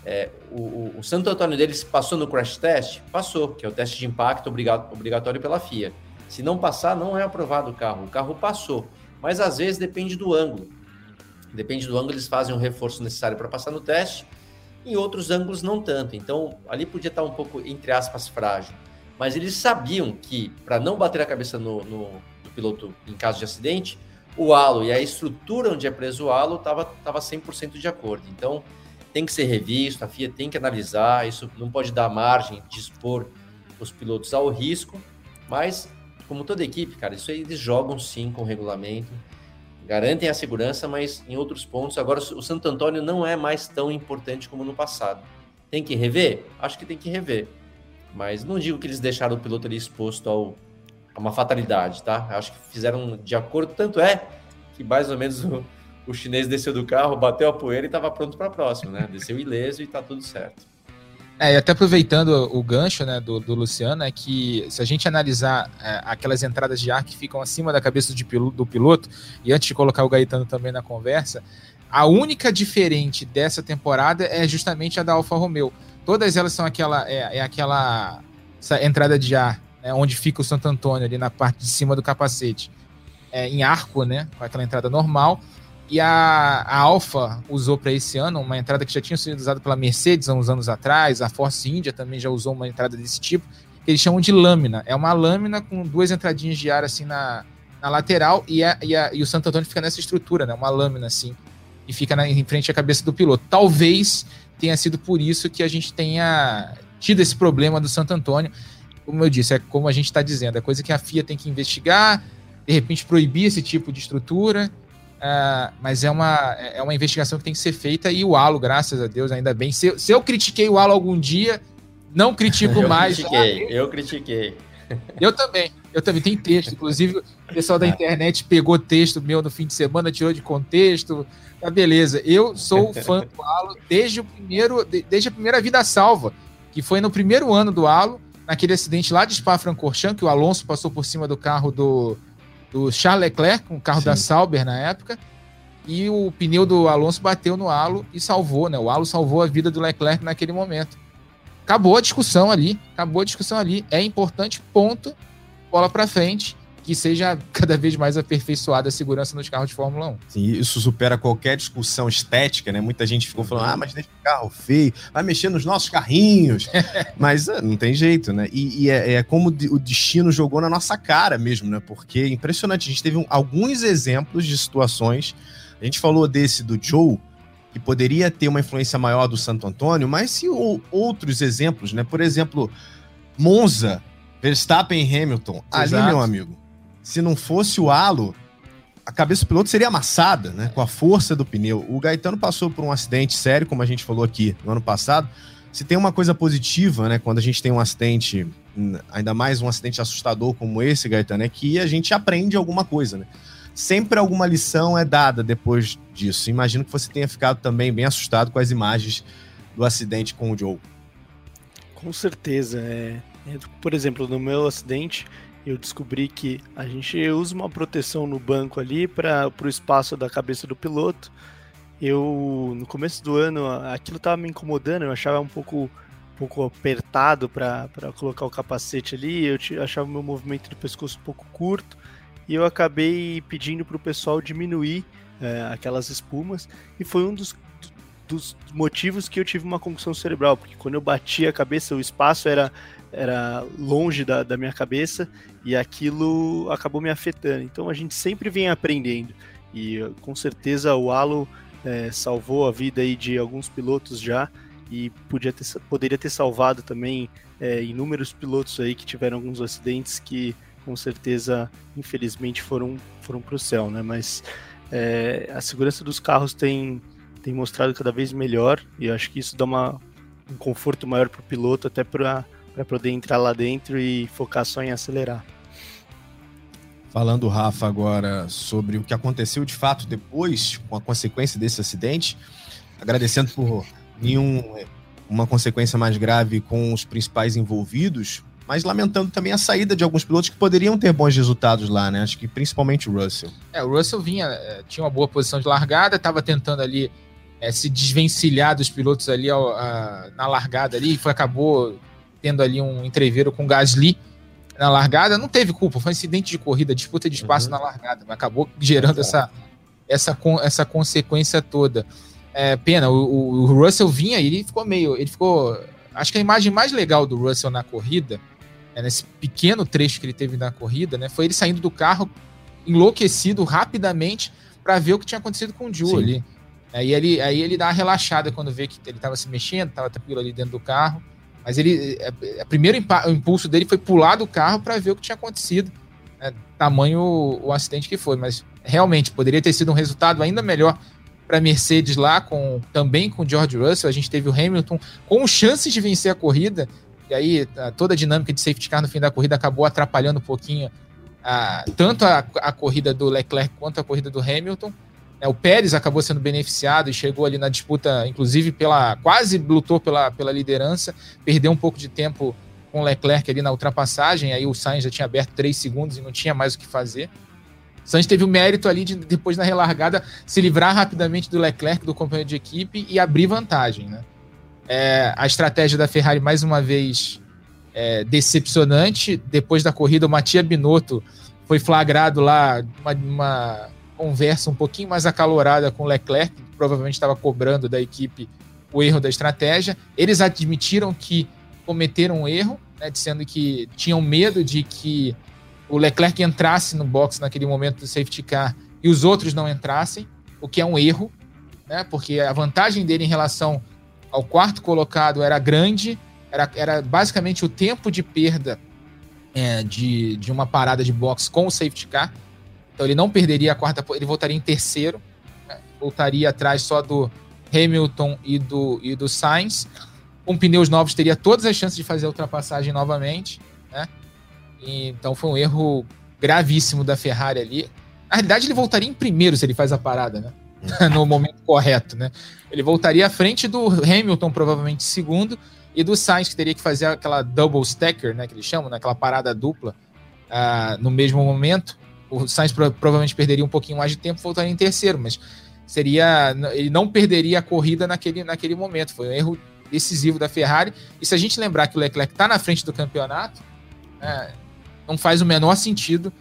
Speaker 3: é, o, o, Santo Antônio deles passou no crash test? Passou, que é o teste de impacto obrigatório pela FIA. Se não passar, não é aprovado o carro. O carro passou. Mas às vezes depende do ângulo. Depende do ângulo, eles fazem o reforço necessário para passar no teste. Em outros ângulos, não tanto. Então, ali podia estar um pouco, entre aspas, frágil. Mas eles sabiam que, para não bater a cabeça no, no, no, piloto em caso de acidente, o halo e a estrutura onde é preso o halo estava tava 100% de acordo. Então, tem que ser revisto, a FIA tem que analisar, isso não pode dar margem de expor os pilotos ao risco, mas, como toda equipe, cara, isso aí eles jogam sim com o regulamento garantem a segurança, mas em outros pontos. Agora, o Santo Antônio não é mais tão importante como no passado. Tem que rever? Acho que tem que rever. Mas não digo que eles deixaram o piloto ali exposto ao, a uma fatalidade, tá? Acho que fizeram de acordo. Tanto é que mais ou menos o, o chinês desceu do carro, bateu a poeira e estava pronto para a próxima, né? Desceu ileso e está tudo certo.
Speaker 2: É, e até aproveitando o gancho né, do, do Luciano, é que se a gente analisar é, aquelas entradas de ar que ficam acima da cabeça de, do piloto, e antes de colocar o Gaetano também na conversa, a única diferente dessa temporada é justamente a da Alfa Romeo. Todas elas são aquela, é, é aquela entrada de ar, né, onde fica o Santo Antônio, ali na parte de cima do capacete, é, em arco, né, com aquela entrada normal. E a, a Alfa usou para esse ano uma entrada que já tinha sido usada pela Mercedes há uns anos atrás, a Force India também já usou uma entrada desse tipo, que eles chamam de lâmina. É uma lâmina com duas entradinhas de ar assim na, na lateral e, a, e, a, e o Santo Antônio fica nessa estrutura, né? Uma lâmina assim, e fica na, em frente à cabeça do piloto. Talvez tenha sido por isso que a gente tenha tido esse problema do Santo Antônio. Como eu disse, é como a gente está dizendo, é coisa que a FIA tem que investigar, de repente proibir esse tipo de estrutura Uh, mas é uma, é uma investigação que tem que ser feita e o Halo, graças a Deus, ainda bem. Se, se eu critiquei o Halo algum dia, não critico
Speaker 3: eu
Speaker 2: mais.
Speaker 3: Critiquei, tá? Eu critiquei.
Speaker 2: Eu também. Eu também tenho texto. Inclusive, o pessoal da internet pegou texto meu no fim de semana, tirou de contexto. Tá beleza. Eu sou fã do Halo desde o primeiro, desde a primeira vida salva que foi no primeiro ano do halo, naquele acidente lá de Spa-Francorchamps, que o Alonso passou por cima do carro do, do Charles Leclerc, um carro Sim. da Sauber na época, e o pneu do Alonso bateu no halo e salvou, né? O halo salvou a vida do Leclerc naquele momento. Acabou a discussão ali, acabou a discussão ali. É importante, ponto, bola para frente que seja cada vez mais aperfeiçoada a segurança nos carros de Fórmula 1.
Speaker 1: Sim, isso supera qualquer discussão estética, né? Muita gente ficou falando, ah, mas deixa o carro feio, vai mexer nos nossos carrinhos. mas ah, não tem jeito, né? E, e é, é, como o destino jogou na nossa cara mesmo, né? Porque é impressionante, a gente teve um, alguns exemplos de situações. A gente falou desse do Joe, que poderia ter uma influência maior do Santo Antônio, mas se ou, outros exemplos, né? Por exemplo, Monza, Verstappen e Hamilton. Exato. Ali, meu amigo, se não fosse o halo, a cabeça do piloto seria amassada, né? Com a força do pneu. O Gaetano passou por um acidente sério, como a gente falou aqui no ano passado. Se tem uma coisa positiva, né? Quando a gente tem um acidente, ainda mais um acidente assustador como esse, Gaetano, é que a gente aprende alguma coisa, né? Sempre alguma lição é dada depois disso. Imagino que você tenha ficado também bem assustado com as imagens do acidente com o Joe.
Speaker 5: Com certeza. É... Por exemplo, no meu acidente, eu descobri que a gente usa uma proteção no banco ali para o espaço da cabeça do piloto. Eu, no começo do ano, aquilo estava me incomodando, eu achava um pouco, um pouco apertado para colocar o capacete ali, eu achava o meu movimento do pescoço um pouco curto, e eu acabei pedindo para o pessoal diminuir é, aquelas espumas, e foi um dos, dos motivos que eu tive uma concussão cerebral, porque quando eu bati a cabeça, o espaço era era longe da, da minha cabeça e aquilo acabou me afetando. Então a gente sempre vem aprendendo e com certeza o Halo é, salvou a vida aí de alguns pilotos já e podia ter, poderia ter salvado também é, inúmeros pilotos aí que tiveram alguns acidentes que com certeza, infelizmente, foram, foram para o céu, né? Mas é, a segurança dos carros tem, tem mostrado cada vez melhor e eu acho que isso dá uma, um conforto maior para o piloto, até para para poder entrar lá dentro e focar só em acelerar.
Speaker 1: Falando, Rafa, agora sobre o que aconteceu de fato depois, com a consequência desse acidente, agradecendo por nenhum uma consequência mais grave com os principais envolvidos, mas lamentando também a saída de alguns pilotos que poderiam ter bons resultados lá, né? Acho que principalmente o Russell.
Speaker 2: É, o Russell vinha, é, tinha uma boa posição de largada, estava tentando ali é, se desvencilhar dos pilotos ali ao, a, na largada ali, foi acabou tendo ali um entreveiro com Gasly na largada, não teve culpa, foi um incidente de corrida, disputa de espaço uhum. na largada, mas acabou gerando essa, essa, essa consequência toda. É, pena, o, o, Russell vinha e ele ficou meio. Ele ficou. Acho que a imagem mais legal do Russell na corrida, é, nesse pequeno trecho que ele teve na corrida, né? Foi ele saindo do carro enlouquecido rapidamente para ver o que tinha acontecido com o Joe ali. Aí ele, aí ele dá uma relaxada quando vê que ele estava se mexendo, estava tranquilo ali dentro do carro. Mas ele, é, é, primeiro o impulso dele foi pular do carro para ver o que tinha acontecido. Né? Tamanho o, o, acidente que foi. Mas realmente poderia ter sido um resultado ainda melhor para Mercedes lá, com também com George Russell. A gente teve o Hamilton com chances de vencer a corrida. E aí toda a dinâmica de safety car no fim da corrida acabou atrapalhando um pouquinho a, tanto a corrida do Leclerc quanto a corrida do Hamilton. É, o Pérez acabou sendo beneficiado e chegou ali na disputa, inclusive pela quase lutou pela, pela liderança, perdeu um pouco de tempo com o Leclerc ali na ultrapassagem, aí o Sainz já tinha aberto três segundos e não tinha mais o que fazer. O Sainz teve o mérito ali de depois na relargada se livrar rapidamente do Leclerc, do companheiro de equipe e abrir vantagem, né? É, a estratégia da Ferrari mais uma vez é, decepcionante. Depois da corrida, o Matia Binotto foi flagrado lá uma, uma conversa um pouquinho mais acalorada com Leclerc, que provavelmente estava cobrando da equipe o erro da estratégia. Eles admitiram que cometeram um erro, né, dizendo que tinham medo de que o Leclerc entrasse no box naquele momento do safety car e os outros não entrassem, o que é um erro, né, porque a vantagem dele em relação ao quarto colocado era grande, era, era basicamente o tempo de perda é, de, de uma parada de box com o safety car. Então ele não perderia a quarta, ele voltaria em terceiro, né? voltaria atrás só do Hamilton e do, e do Sainz. Com pneus novos teria todas as chances de fazer a ultrapassagem novamente, né? E, então foi um erro gravíssimo da Ferrari ali. Na realidade, ele voltaria em primeiro se ele faz a parada, né? no momento correto, né? Ele voltaria à frente do Hamilton, provavelmente segundo, e do Sainz, que teria que fazer aquela double stacker, né, que eles chamam, né, aquela parada dupla uh, no mesmo momento. O Sainz pro, provavelmente perderia um pouquinho mais de tempo, voltaria em terceiro, mas seria ele não perderia a corrida naquele, naquele momento. Foi um erro decisivo da Ferrari. E se a gente lembrar que o Leclerc está na frente do campeonato, né, não faz o menor sentido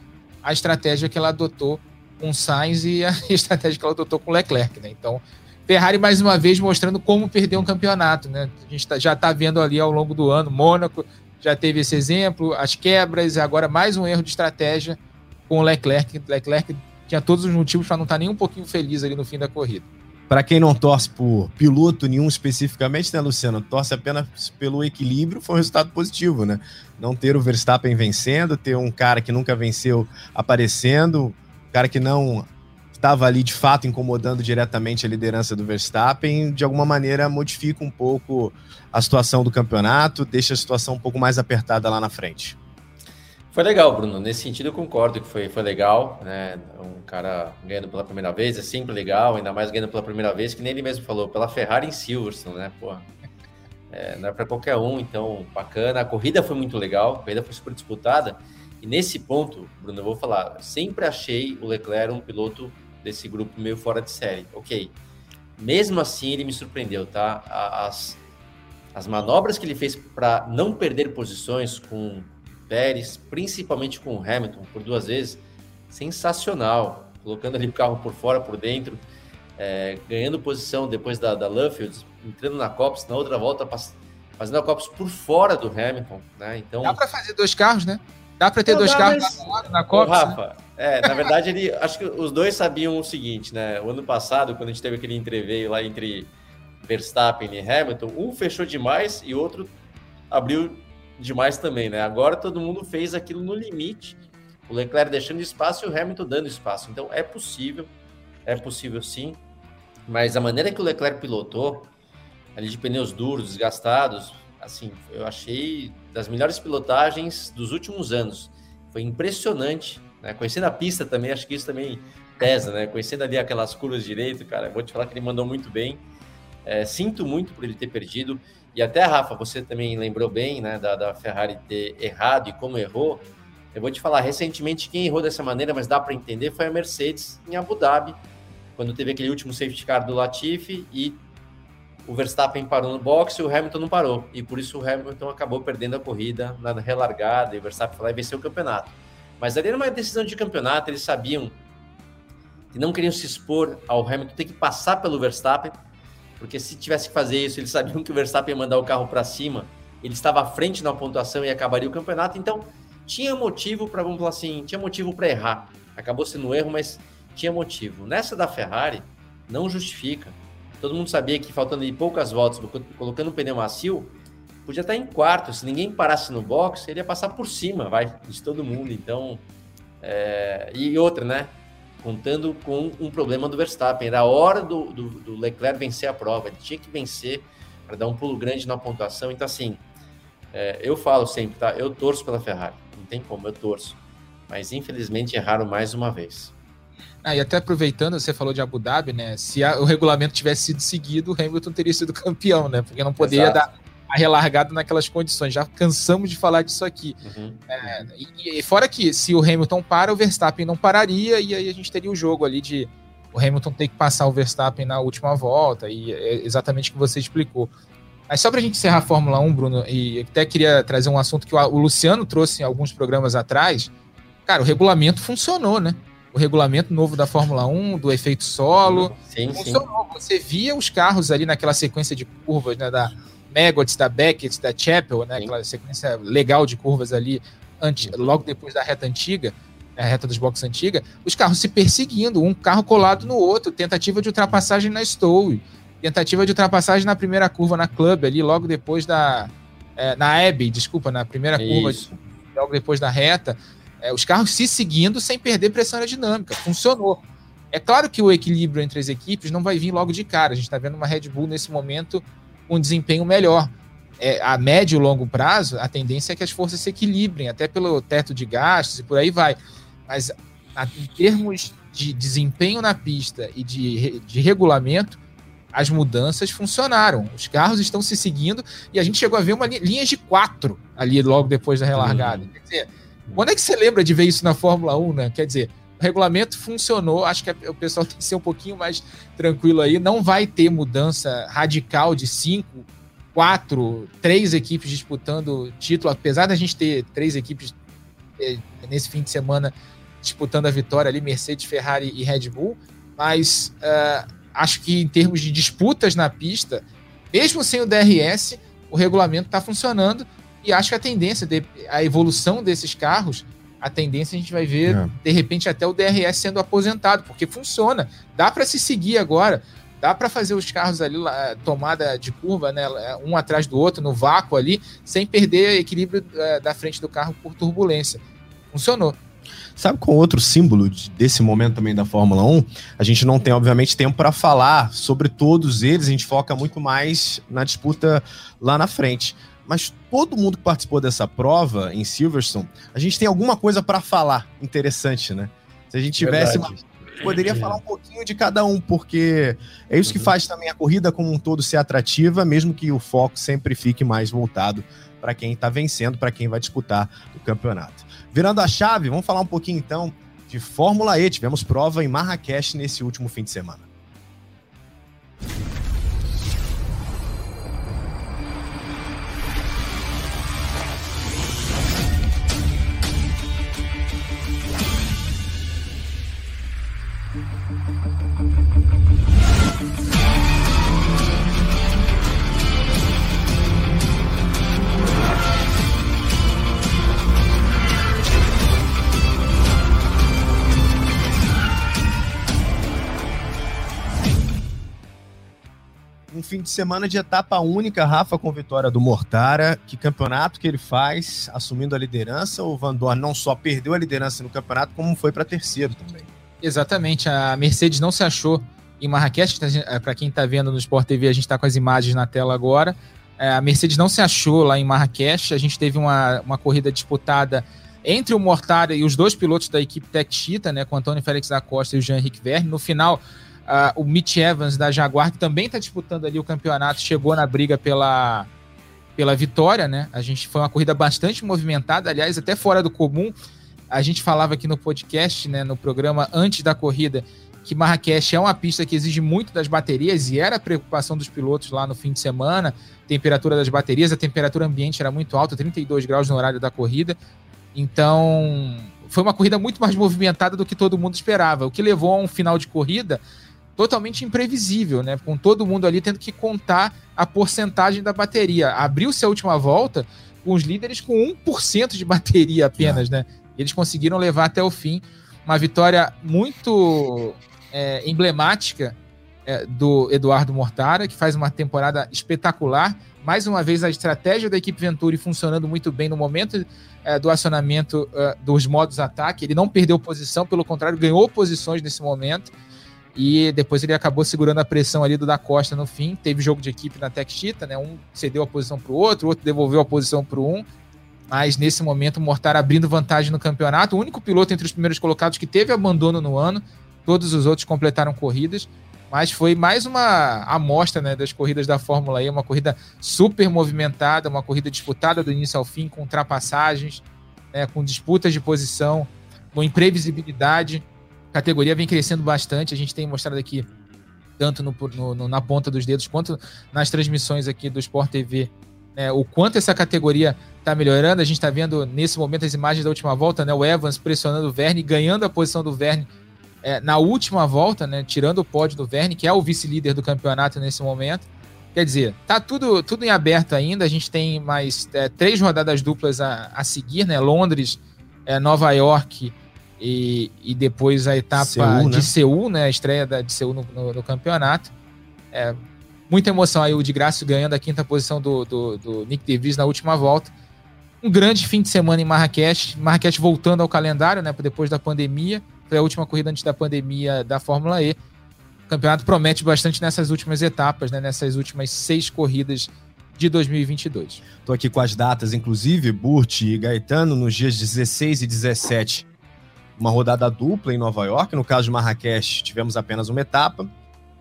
Speaker 2: a estratégia que ela adotou com Sainz e a estratégia que ela adotou com Leclerc. Né? Então, Ferrari mais uma vez mostrando como perder um campeonato. Né? A gente tá, já está vendo ali ao longo do ano, Mônaco já teve esse exemplo, as quebras, agora mais um erro de estratégia com o Leclerc. Leclerc tinha todos os motivos para não estar tá nem um pouquinho feliz ali no fim da corrida.
Speaker 1: Para quem não torce por piloto nenhum especificamente, né, Luciano? Torce apenas pelo equilíbrio, foi um resultado positivo, né? Não ter o Verstappen vencendo, ter um cara que nunca venceu aparecendo, um cara que não estava ali de fato incomodando diretamente a liderança do Verstappen, de alguma maneira modifica um pouco a situação do campeonato, deixa a situação um pouco mais apertada lá na frente.
Speaker 3: Foi legal, Bruno. Nesse sentido, eu concordo que foi, foi legal, né? Um cara ganhando pela primeira vez é sempre legal, ainda mais ganhando pela primeira vez, que nem ele mesmo falou, pela Ferrari em Silverstone, né? Pô, é, não é para qualquer um, então bacana. A corrida foi muito legal, a corrida foi super disputada. E nesse ponto, Bruno, eu vou falar, sempre achei o Leclerc um piloto desse grupo meio fora de série. Ok. Mesmo assim, ele me surpreendeu, tá? As, as manobras que ele fez para não perder posições com Pérez, principalmente com o Hamilton, por duas vezes, sensacional. Colocando ali o carro por fora, por dentro, é, ganhando posição depois da, da Luffield, entrando na Cops, na outra volta, fazendo a Cops por fora do Hamilton, né? Então...
Speaker 2: Dá para fazer dois carros, né? Dá para ter Não, dois dá, carros mas... na Cops?
Speaker 3: Ô, Rafa, né? é, na verdade, ele, acho que os dois sabiam o seguinte, né? O ano passado, quando a gente teve aquele entreveio lá entre Verstappen e Hamilton, um fechou demais e outro abriu demais também, né? Agora todo mundo fez aquilo no limite. O Leclerc deixando espaço e o Hamilton dando espaço. Então é possível, é possível sim. Mas a maneira que o Leclerc pilotou, ali de pneus duros, desgastados, assim, eu achei das melhores pilotagens dos últimos anos. Foi impressionante, né? Conhecendo a pista também, acho que isso também pesa, né? Conhecendo ali aquelas curvas direito, cara, vou te falar que ele mandou muito bem. É, sinto muito por ele ter perdido. E até, Rafa, você também lembrou bem né, da, da Ferrari ter errado e como errou. Eu vou te falar, recentemente, quem errou dessa maneira, mas dá para entender, foi a Mercedes em Abu Dhabi, quando teve aquele último safety car do Latifi e o Verstappen parou no boxe e o Hamilton não parou. E por isso o Hamilton acabou perdendo a corrida na relargada e o Verstappen foi lá e venceu o campeonato. Mas ali era uma decisão de campeonato, eles sabiam que não queriam se expor ao Hamilton ter que passar pelo Verstappen porque se tivesse que fazer isso, eles sabiam que o Verstappen ia mandar o carro para cima, ele estava à frente na pontuação e acabaria o campeonato, então tinha motivo para, vamos falar assim, tinha motivo para errar. Acabou sendo um erro, mas tinha motivo. Nessa da Ferrari, não justifica. Todo mundo sabia que faltando aí poucas voltas, colocando o pneu macio, podia estar em quarto. Se ninguém parasse no box, ele ia passar por cima, vai, de todo mundo. Então, é... e outra, né? Contando com um problema do Verstappen. Era a hora do, do, do Leclerc vencer a prova, ele tinha que vencer para dar um pulo grande na pontuação. Então, assim, é, eu falo sempre, tá? Eu torço pela Ferrari, não tem como, eu torço. Mas infelizmente erraram mais uma vez.
Speaker 2: Ah, e até aproveitando, você falou de Abu Dhabi, né? Se a, o regulamento tivesse sido seguido, o Hamilton teria sido campeão, né? Porque não poderia Exato. dar relargada naquelas condições. Já cansamos de falar disso aqui. Uhum. É, e, e, fora que se o Hamilton para, o Verstappen não pararia, e aí a gente teria o jogo ali de o Hamilton ter que passar o Verstappen na última volta, e é exatamente o que você explicou. Mas só para a gente encerrar a Fórmula 1, Bruno, e até queria trazer um assunto que o, o Luciano trouxe em alguns programas atrás. Cara, o regulamento funcionou, né? o regulamento novo da Fórmula 1, do efeito solo. Sim, funcionou. Sim. Você via os carros ali naquela sequência de curvas, né? Da, Maggots, da Beckett, da Chapel, né? Aquela sequência legal de curvas ali, antes, logo depois da reta antiga, né, a reta dos boxes antiga, os carros se perseguindo, um carro colado no outro, tentativa de ultrapassagem na Stowe, tentativa de ultrapassagem na primeira curva na Club, ali logo depois da. É, na Abbey, desculpa, na primeira curva, logo depois da reta. É, os carros se seguindo sem perder pressão aerodinâmica. Funcionou. É claro que o equilíbrio entre as equipes não vai vir logo de cara. A gente está vendo uma Red Bull nesse momento um desempenho melhor. É, a médio e longo prazo, a tendência é que as forças se equilibrem, até pelo teto de gastos e por aí vai. Mas a, em termos de desempenho na pista e de, de regulamento, as mudanças funcionaram. Os carros estão se seguindo e a gente chegou a ver uma linha de quatro ali logo depois da relargada. Hum. Quer dizer, quando é que você lembra de ver isso na Fórmula 1, né? Quer dizer, o regulamento funcionou, acho que o pessoal tem que ser um pouquinho mais tranquilo aí. Não vai ter mudança radical de cinco, quatro, três equipes disputando título, apesar da gente ter três equipes eh, nesse fim de semana disputando a vitória ali, Mercedes, Ferrari e Red Bull. Mas uh, acho que em termos de disputas na pista, mesmo sem o DRS, o regulamento está funcionando e acho que a tendência, de, a evolução desses carros a tendência a gente vai ver, é. de repente, até o DRS sendo aposentado, porque funciona. Dá para se seguir agora. Dá para fazer os carros ali, tomada de curva, né, um atrás do outro, no vácuo ali, sem perder equilíbrio é, da frente do carro por turbulência. Funcionou.
Speaker 1: Sabe qual outro símbolo desse momento também da Fórmula 1? A gente não tem, obviamente, tempo para falar sobre todos eles, a gente foca muito mais na disputa lá na frente mas todo mundo que participou dessa prova em Silverstone, a gente tem alguma coisa para falar interessante, né? Se a gente tivesse uma, poderia falar um pouquinho de cada um, porque é isso que uhum. faz também a corrida como um todo ser atrativa, mesmo que o foco sempre fique mais voltado para quem está vencendo, para quem vai disputar o campeonato. Virando a chave, vamos falar um pouquinho então de Fórmula E. Tivemos prova em Marrakech nesse último fim de semana. De semana de etapa única, Rafa, com vitória do Mortara. Que campeonato que ele faz, assumindo a liderança? O Van Dorn não só perdeu a liderança no campeonato, como foi para terceiro também.
Speaker 2: Exatamente, a Mercedes não se achou em Marrakech. Para quem está vendo no Sport TV, a gente está com as imagens na tela agora. É, a Mercedes não se achou lá em Marrakech. A gente teve uma, uma corrida disputada entre o Mortara e os dois pilotos da equipe Tech Cheetah, né, com Antônio Félix da Costa e o Jean-Henrique Verne. No final, Uh, o Mitch Evans da Jaguar, que também está disputando ali o campeonato, chegou na briga pela, pela vitória, né? A gente foi uma corrida bastante movimentada, aliás, até fora do comum. A gente falava aqui no podcast, né, no programa antes da corrida, que Marrakech é uma pista que exige muito das baterias e era a preocupação dos pilotos lá no fim de semana. Temperatura das baterias, a temperatura ambiente era muito alta, 32 graus no horário da corrida. Então, foi uma corrida muito mais movimentada do que todo mundo esperava, o que levou a um final de corrida totalmente imprevisível, né? Com todo mundo ali tendo que contar a porcentagem da bateria. Abriu-se a última volta com os líderes com 1% de bateria apenas, né? Eles conseguiram levar até o fim uma vitória muito é, emblemática é, do Eduardo Mortara, que faz uma temporada espetacular. Mais uma vez, a estratégia da equipe Venturi funcionando muito bem no momento é, do acionamento é, dos modos ataque. Ele não perdeu posição, pelo contrário, ganhou posições nesse momento. E depois ele acabou segurando a pressão ali do da Costa no fim. Teve jogo de equipe na Tech Cheetah, né? Um cedeu a posição para o outro, o outro devolveu a posição para o um. Mas nesse momento o Mortar abrindo vantagem no campeonato. O único piloto entre os primeiros colocados que teve abandono no ano. Todos os outros completaram corridas. Mas foi mais uma amostra né, das corridas da Fórmula E, uma corrida super movimentada, uma corrida disputada do início ao fim, com ultrapassagens, né, com disputas de posição, com imprevisibilidade categoria vem crescendo bastante. A gente tem mostrado aqui, tanto no, no, na ponta dos dedos, quanto nas transmissões aqui do Sport TV, né, o quanto essa categoria está melhorando. A gente está vendo nesse momento as imagens da última volta, né, o Evans pressionando o Verne, ganhando a posição do Verne é, na última volta, né, tirando o pódio do Verne, que é o vice-líder do campeonato nesse momento. Quer dizer, tá tudo, tudo em aberto ainda. A gente tem mais é, três rodadas duplas a, a seguir, né? Londres, é, Nova York e, e depois a etapa Seul, de né? Seul, né? A estreia da, de Seul no, no, no, campeonato. É, muita emoção aí, o de Graça ganhando a quinta posição do, do, do Nick DeVries na última volta. Um grande fim de semana em Marrakech. Marrakech voltando ao calendário, né? Depois da pandemia. Foi a última corrida antes da pandemia da Fórmula E. O campeonato promete bastante nessas últimas etapas, né? Nessas últimas seis corridas de 2022.
Speaker 1: Estou aqui com as datas, inclusive, Burt e Gaetano, nos dias 16 e 17 uma rodada dupla em Nova York. No caso de Marrakech, tivemos apenas uma etapa.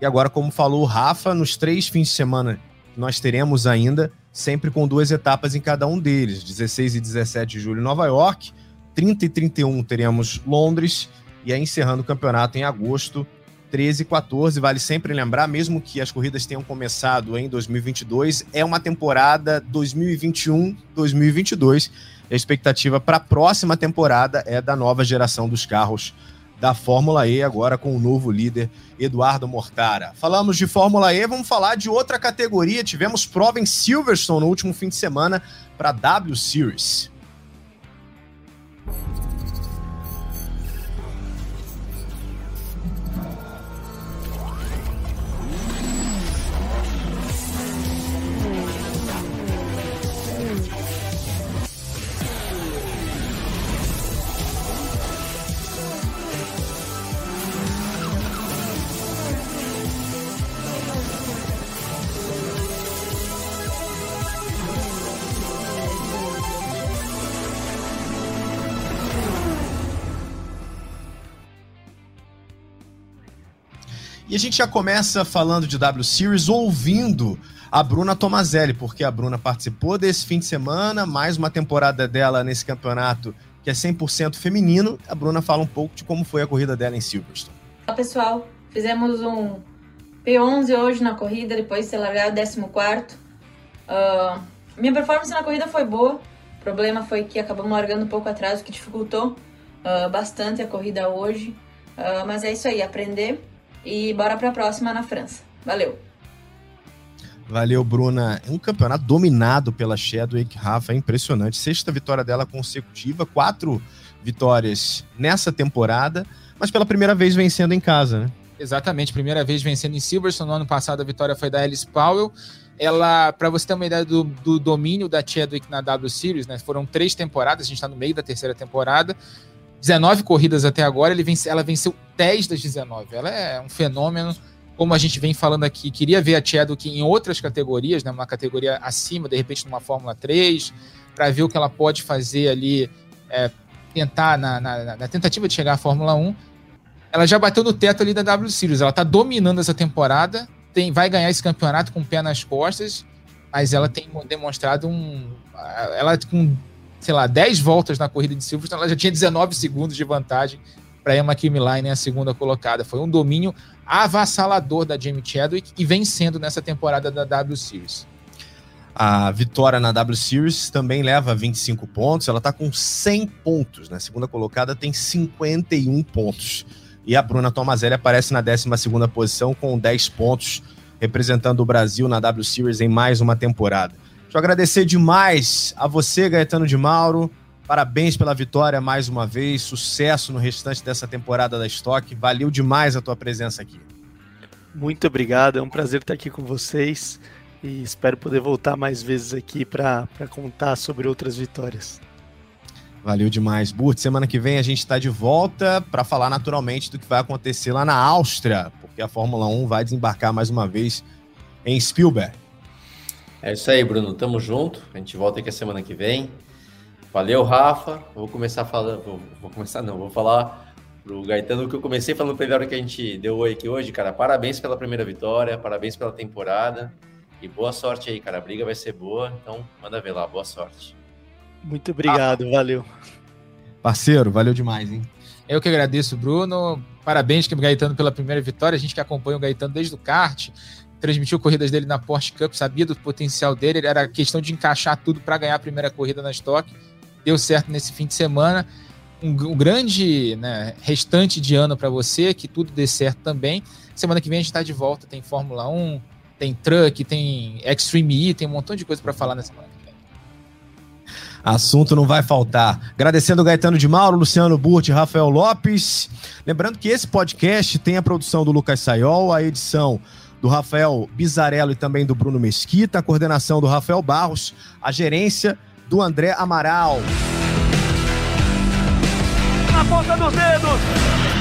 Speaker 1: E agora, como falou o Rafa, nos três fins de semana nós teremos ainda, sempre com duas etapas em cada um deles: 16 e 17 de julho, Nova York, 30 e 31 teremos Londres, e aí encerrando o campeonato em agosto, 13 e 14. Vale sempre lembrar, mesmo que as corridas tenham começado em 2022, é uma temporada 2021-2022. A expectativa para a próxima temporada é da nova geração dos carros da Fórmula E, agora com o novo líder Eduardo Mortara. Falamos de Fórmula E, vamos falar de outra categoria. Tivemos prova em Silverstone no último fim de semana para a W Series. E a gente já começa falando de W Series ouvindo a Bruna Tomazelli, porque a Bruna participou desse fim de semana, mais uma temporada dela nesse campeonato que é 100% feminino. A Bruna fala um pouco de como foi a corrida dela em Silverstone.
Speaker 6: Olá, pessoal. Fizemos um P11 hoje na corrida, depois de ter largado 14. Uh, minha performance na corrida foi boa. O problema foi que acabamos largando um pouco atrás, o que dificultou uh, bastante a corrida hoje. Uh, mas é isso aí, aprender e bora para a próxima na França. Valeu!
Speaker 1: Valeu, Bruna. É um campeonato dominado pela Chadwick. Rafa, é impressionante. Sexta vitória dela consecutiva, quatro vitórias nessa temporada, mas pela primeira vez vencendo em casa, né?
Speaker 2: Exatamente, primeira vez vencendo em Silverstone. No ano passado a vitória foi da Alice Powell. Ela, para você ter uma ideia do, do domínio da Chadwick na W Series, né? Foram três temporadas, a gente está no meio da terceira temporada. 19 corridas até agora, ele vence, ela venceu 10 das 19. Ela é um fenômeno, como a gente vem falando aqui. Queria ver a Chadwick em outras categorias, né, uma categoria acima, de repente numa Fórmula 3, para ver o que ela pode fazer ali, é, tentar na, na, na, tentativa de chegar à Fórmula 1. Ela já bateu no teto ali da W Series, ela está dominando essa temporada, tem, vai ganhar esse campeonato com o pé nas costas, mas ela tem demonstrado um. Ela com sei lá, 10 voltas na corrida de Silverstone, ela já tinha 19 segundos de vantagem para Emma Kimline, a segunda colocada. Foi um domínio avassalador da Jamie Chadwick e vencendo nessa temporada da W Series.
Speaker 1: A vitória na W Series também leva 25 pontos, ela está com 100 pontos, na né? segunda colocada tem 51 pontos. E a Bruna Tomazelli aparece na 12 posição com 10 pontos, representando o Brasil na W Series em mais uma temporada. Deixa eu agradecer demais a você, Gaetano de Mauro. Parabéns pela vitória mais uma vez. Sucesso no restante dessa temporada da Stock. Valeu demais a tua presença aqui.
Speaker 5: Muito obrigado. É um prazer estar aqui com vocês e espero poder voltar mais vezes aqui para contar sobre outras vitórias.
Speaker 1: Valeu demais, Burt. Semana que vem a gente está de volta para falar naturalmente do que vai acontecer lá na Áustria, porque a Fórmula 1 vai desembarcar mais uma vez em Spielberg.
Speaker 3: É isso aí, Bruno. Tamo junto. A gente volta aqui a semana que vem. Valeu, Rafa. Vou começar falando. Vou, vou começar, não. Vou falar pro Gaetano que eu comecei falando pra ele hora que a gente deu oi aqui hoje, cara. Parabéns pela primeira vitória, parabéns pela temporada. E boa sorte aí, cara. A briga vai ser boa. Então, manda ver lá. Boa sorte.
Speaker 5: Muito obrigado, ah, valeu.
Speaker 1: Parceiro, valeu demais, hein?
Speaker 2: Eu que agradeço, Bruno. Parabéns, Gaetano, pela primeira vitória. A gente que acompanha o Gaetano desde o kart transmitiu corridas dele na Porsche Cup, sabia do potencial dele, era questão de encaixar tudo para ganhar a primeira corrida na Stock. Deu certo nesse fim de semana. Um, um grande né, restante de ano para você, que tudo dê certo também. Semana que vem a gente está de volta, tem Fórmula 1, tem Truck, tem Extreme E, tem um montão de coisa para falar nessa semana que vem.
Speaker 1: Assunto não vai faltar. Agradecendo o Gaetano de Mauro, Luciano Burti, Rafael Lopes. Lembrando que esse podcast tem a produção do Lucas Sayol, a edição do Rafael Bizarello e também do Bruno Mesquita, a coordenação do Rafael Barros, a gerência do André Amaral.
Speaker 7: Na ponta dos dedos!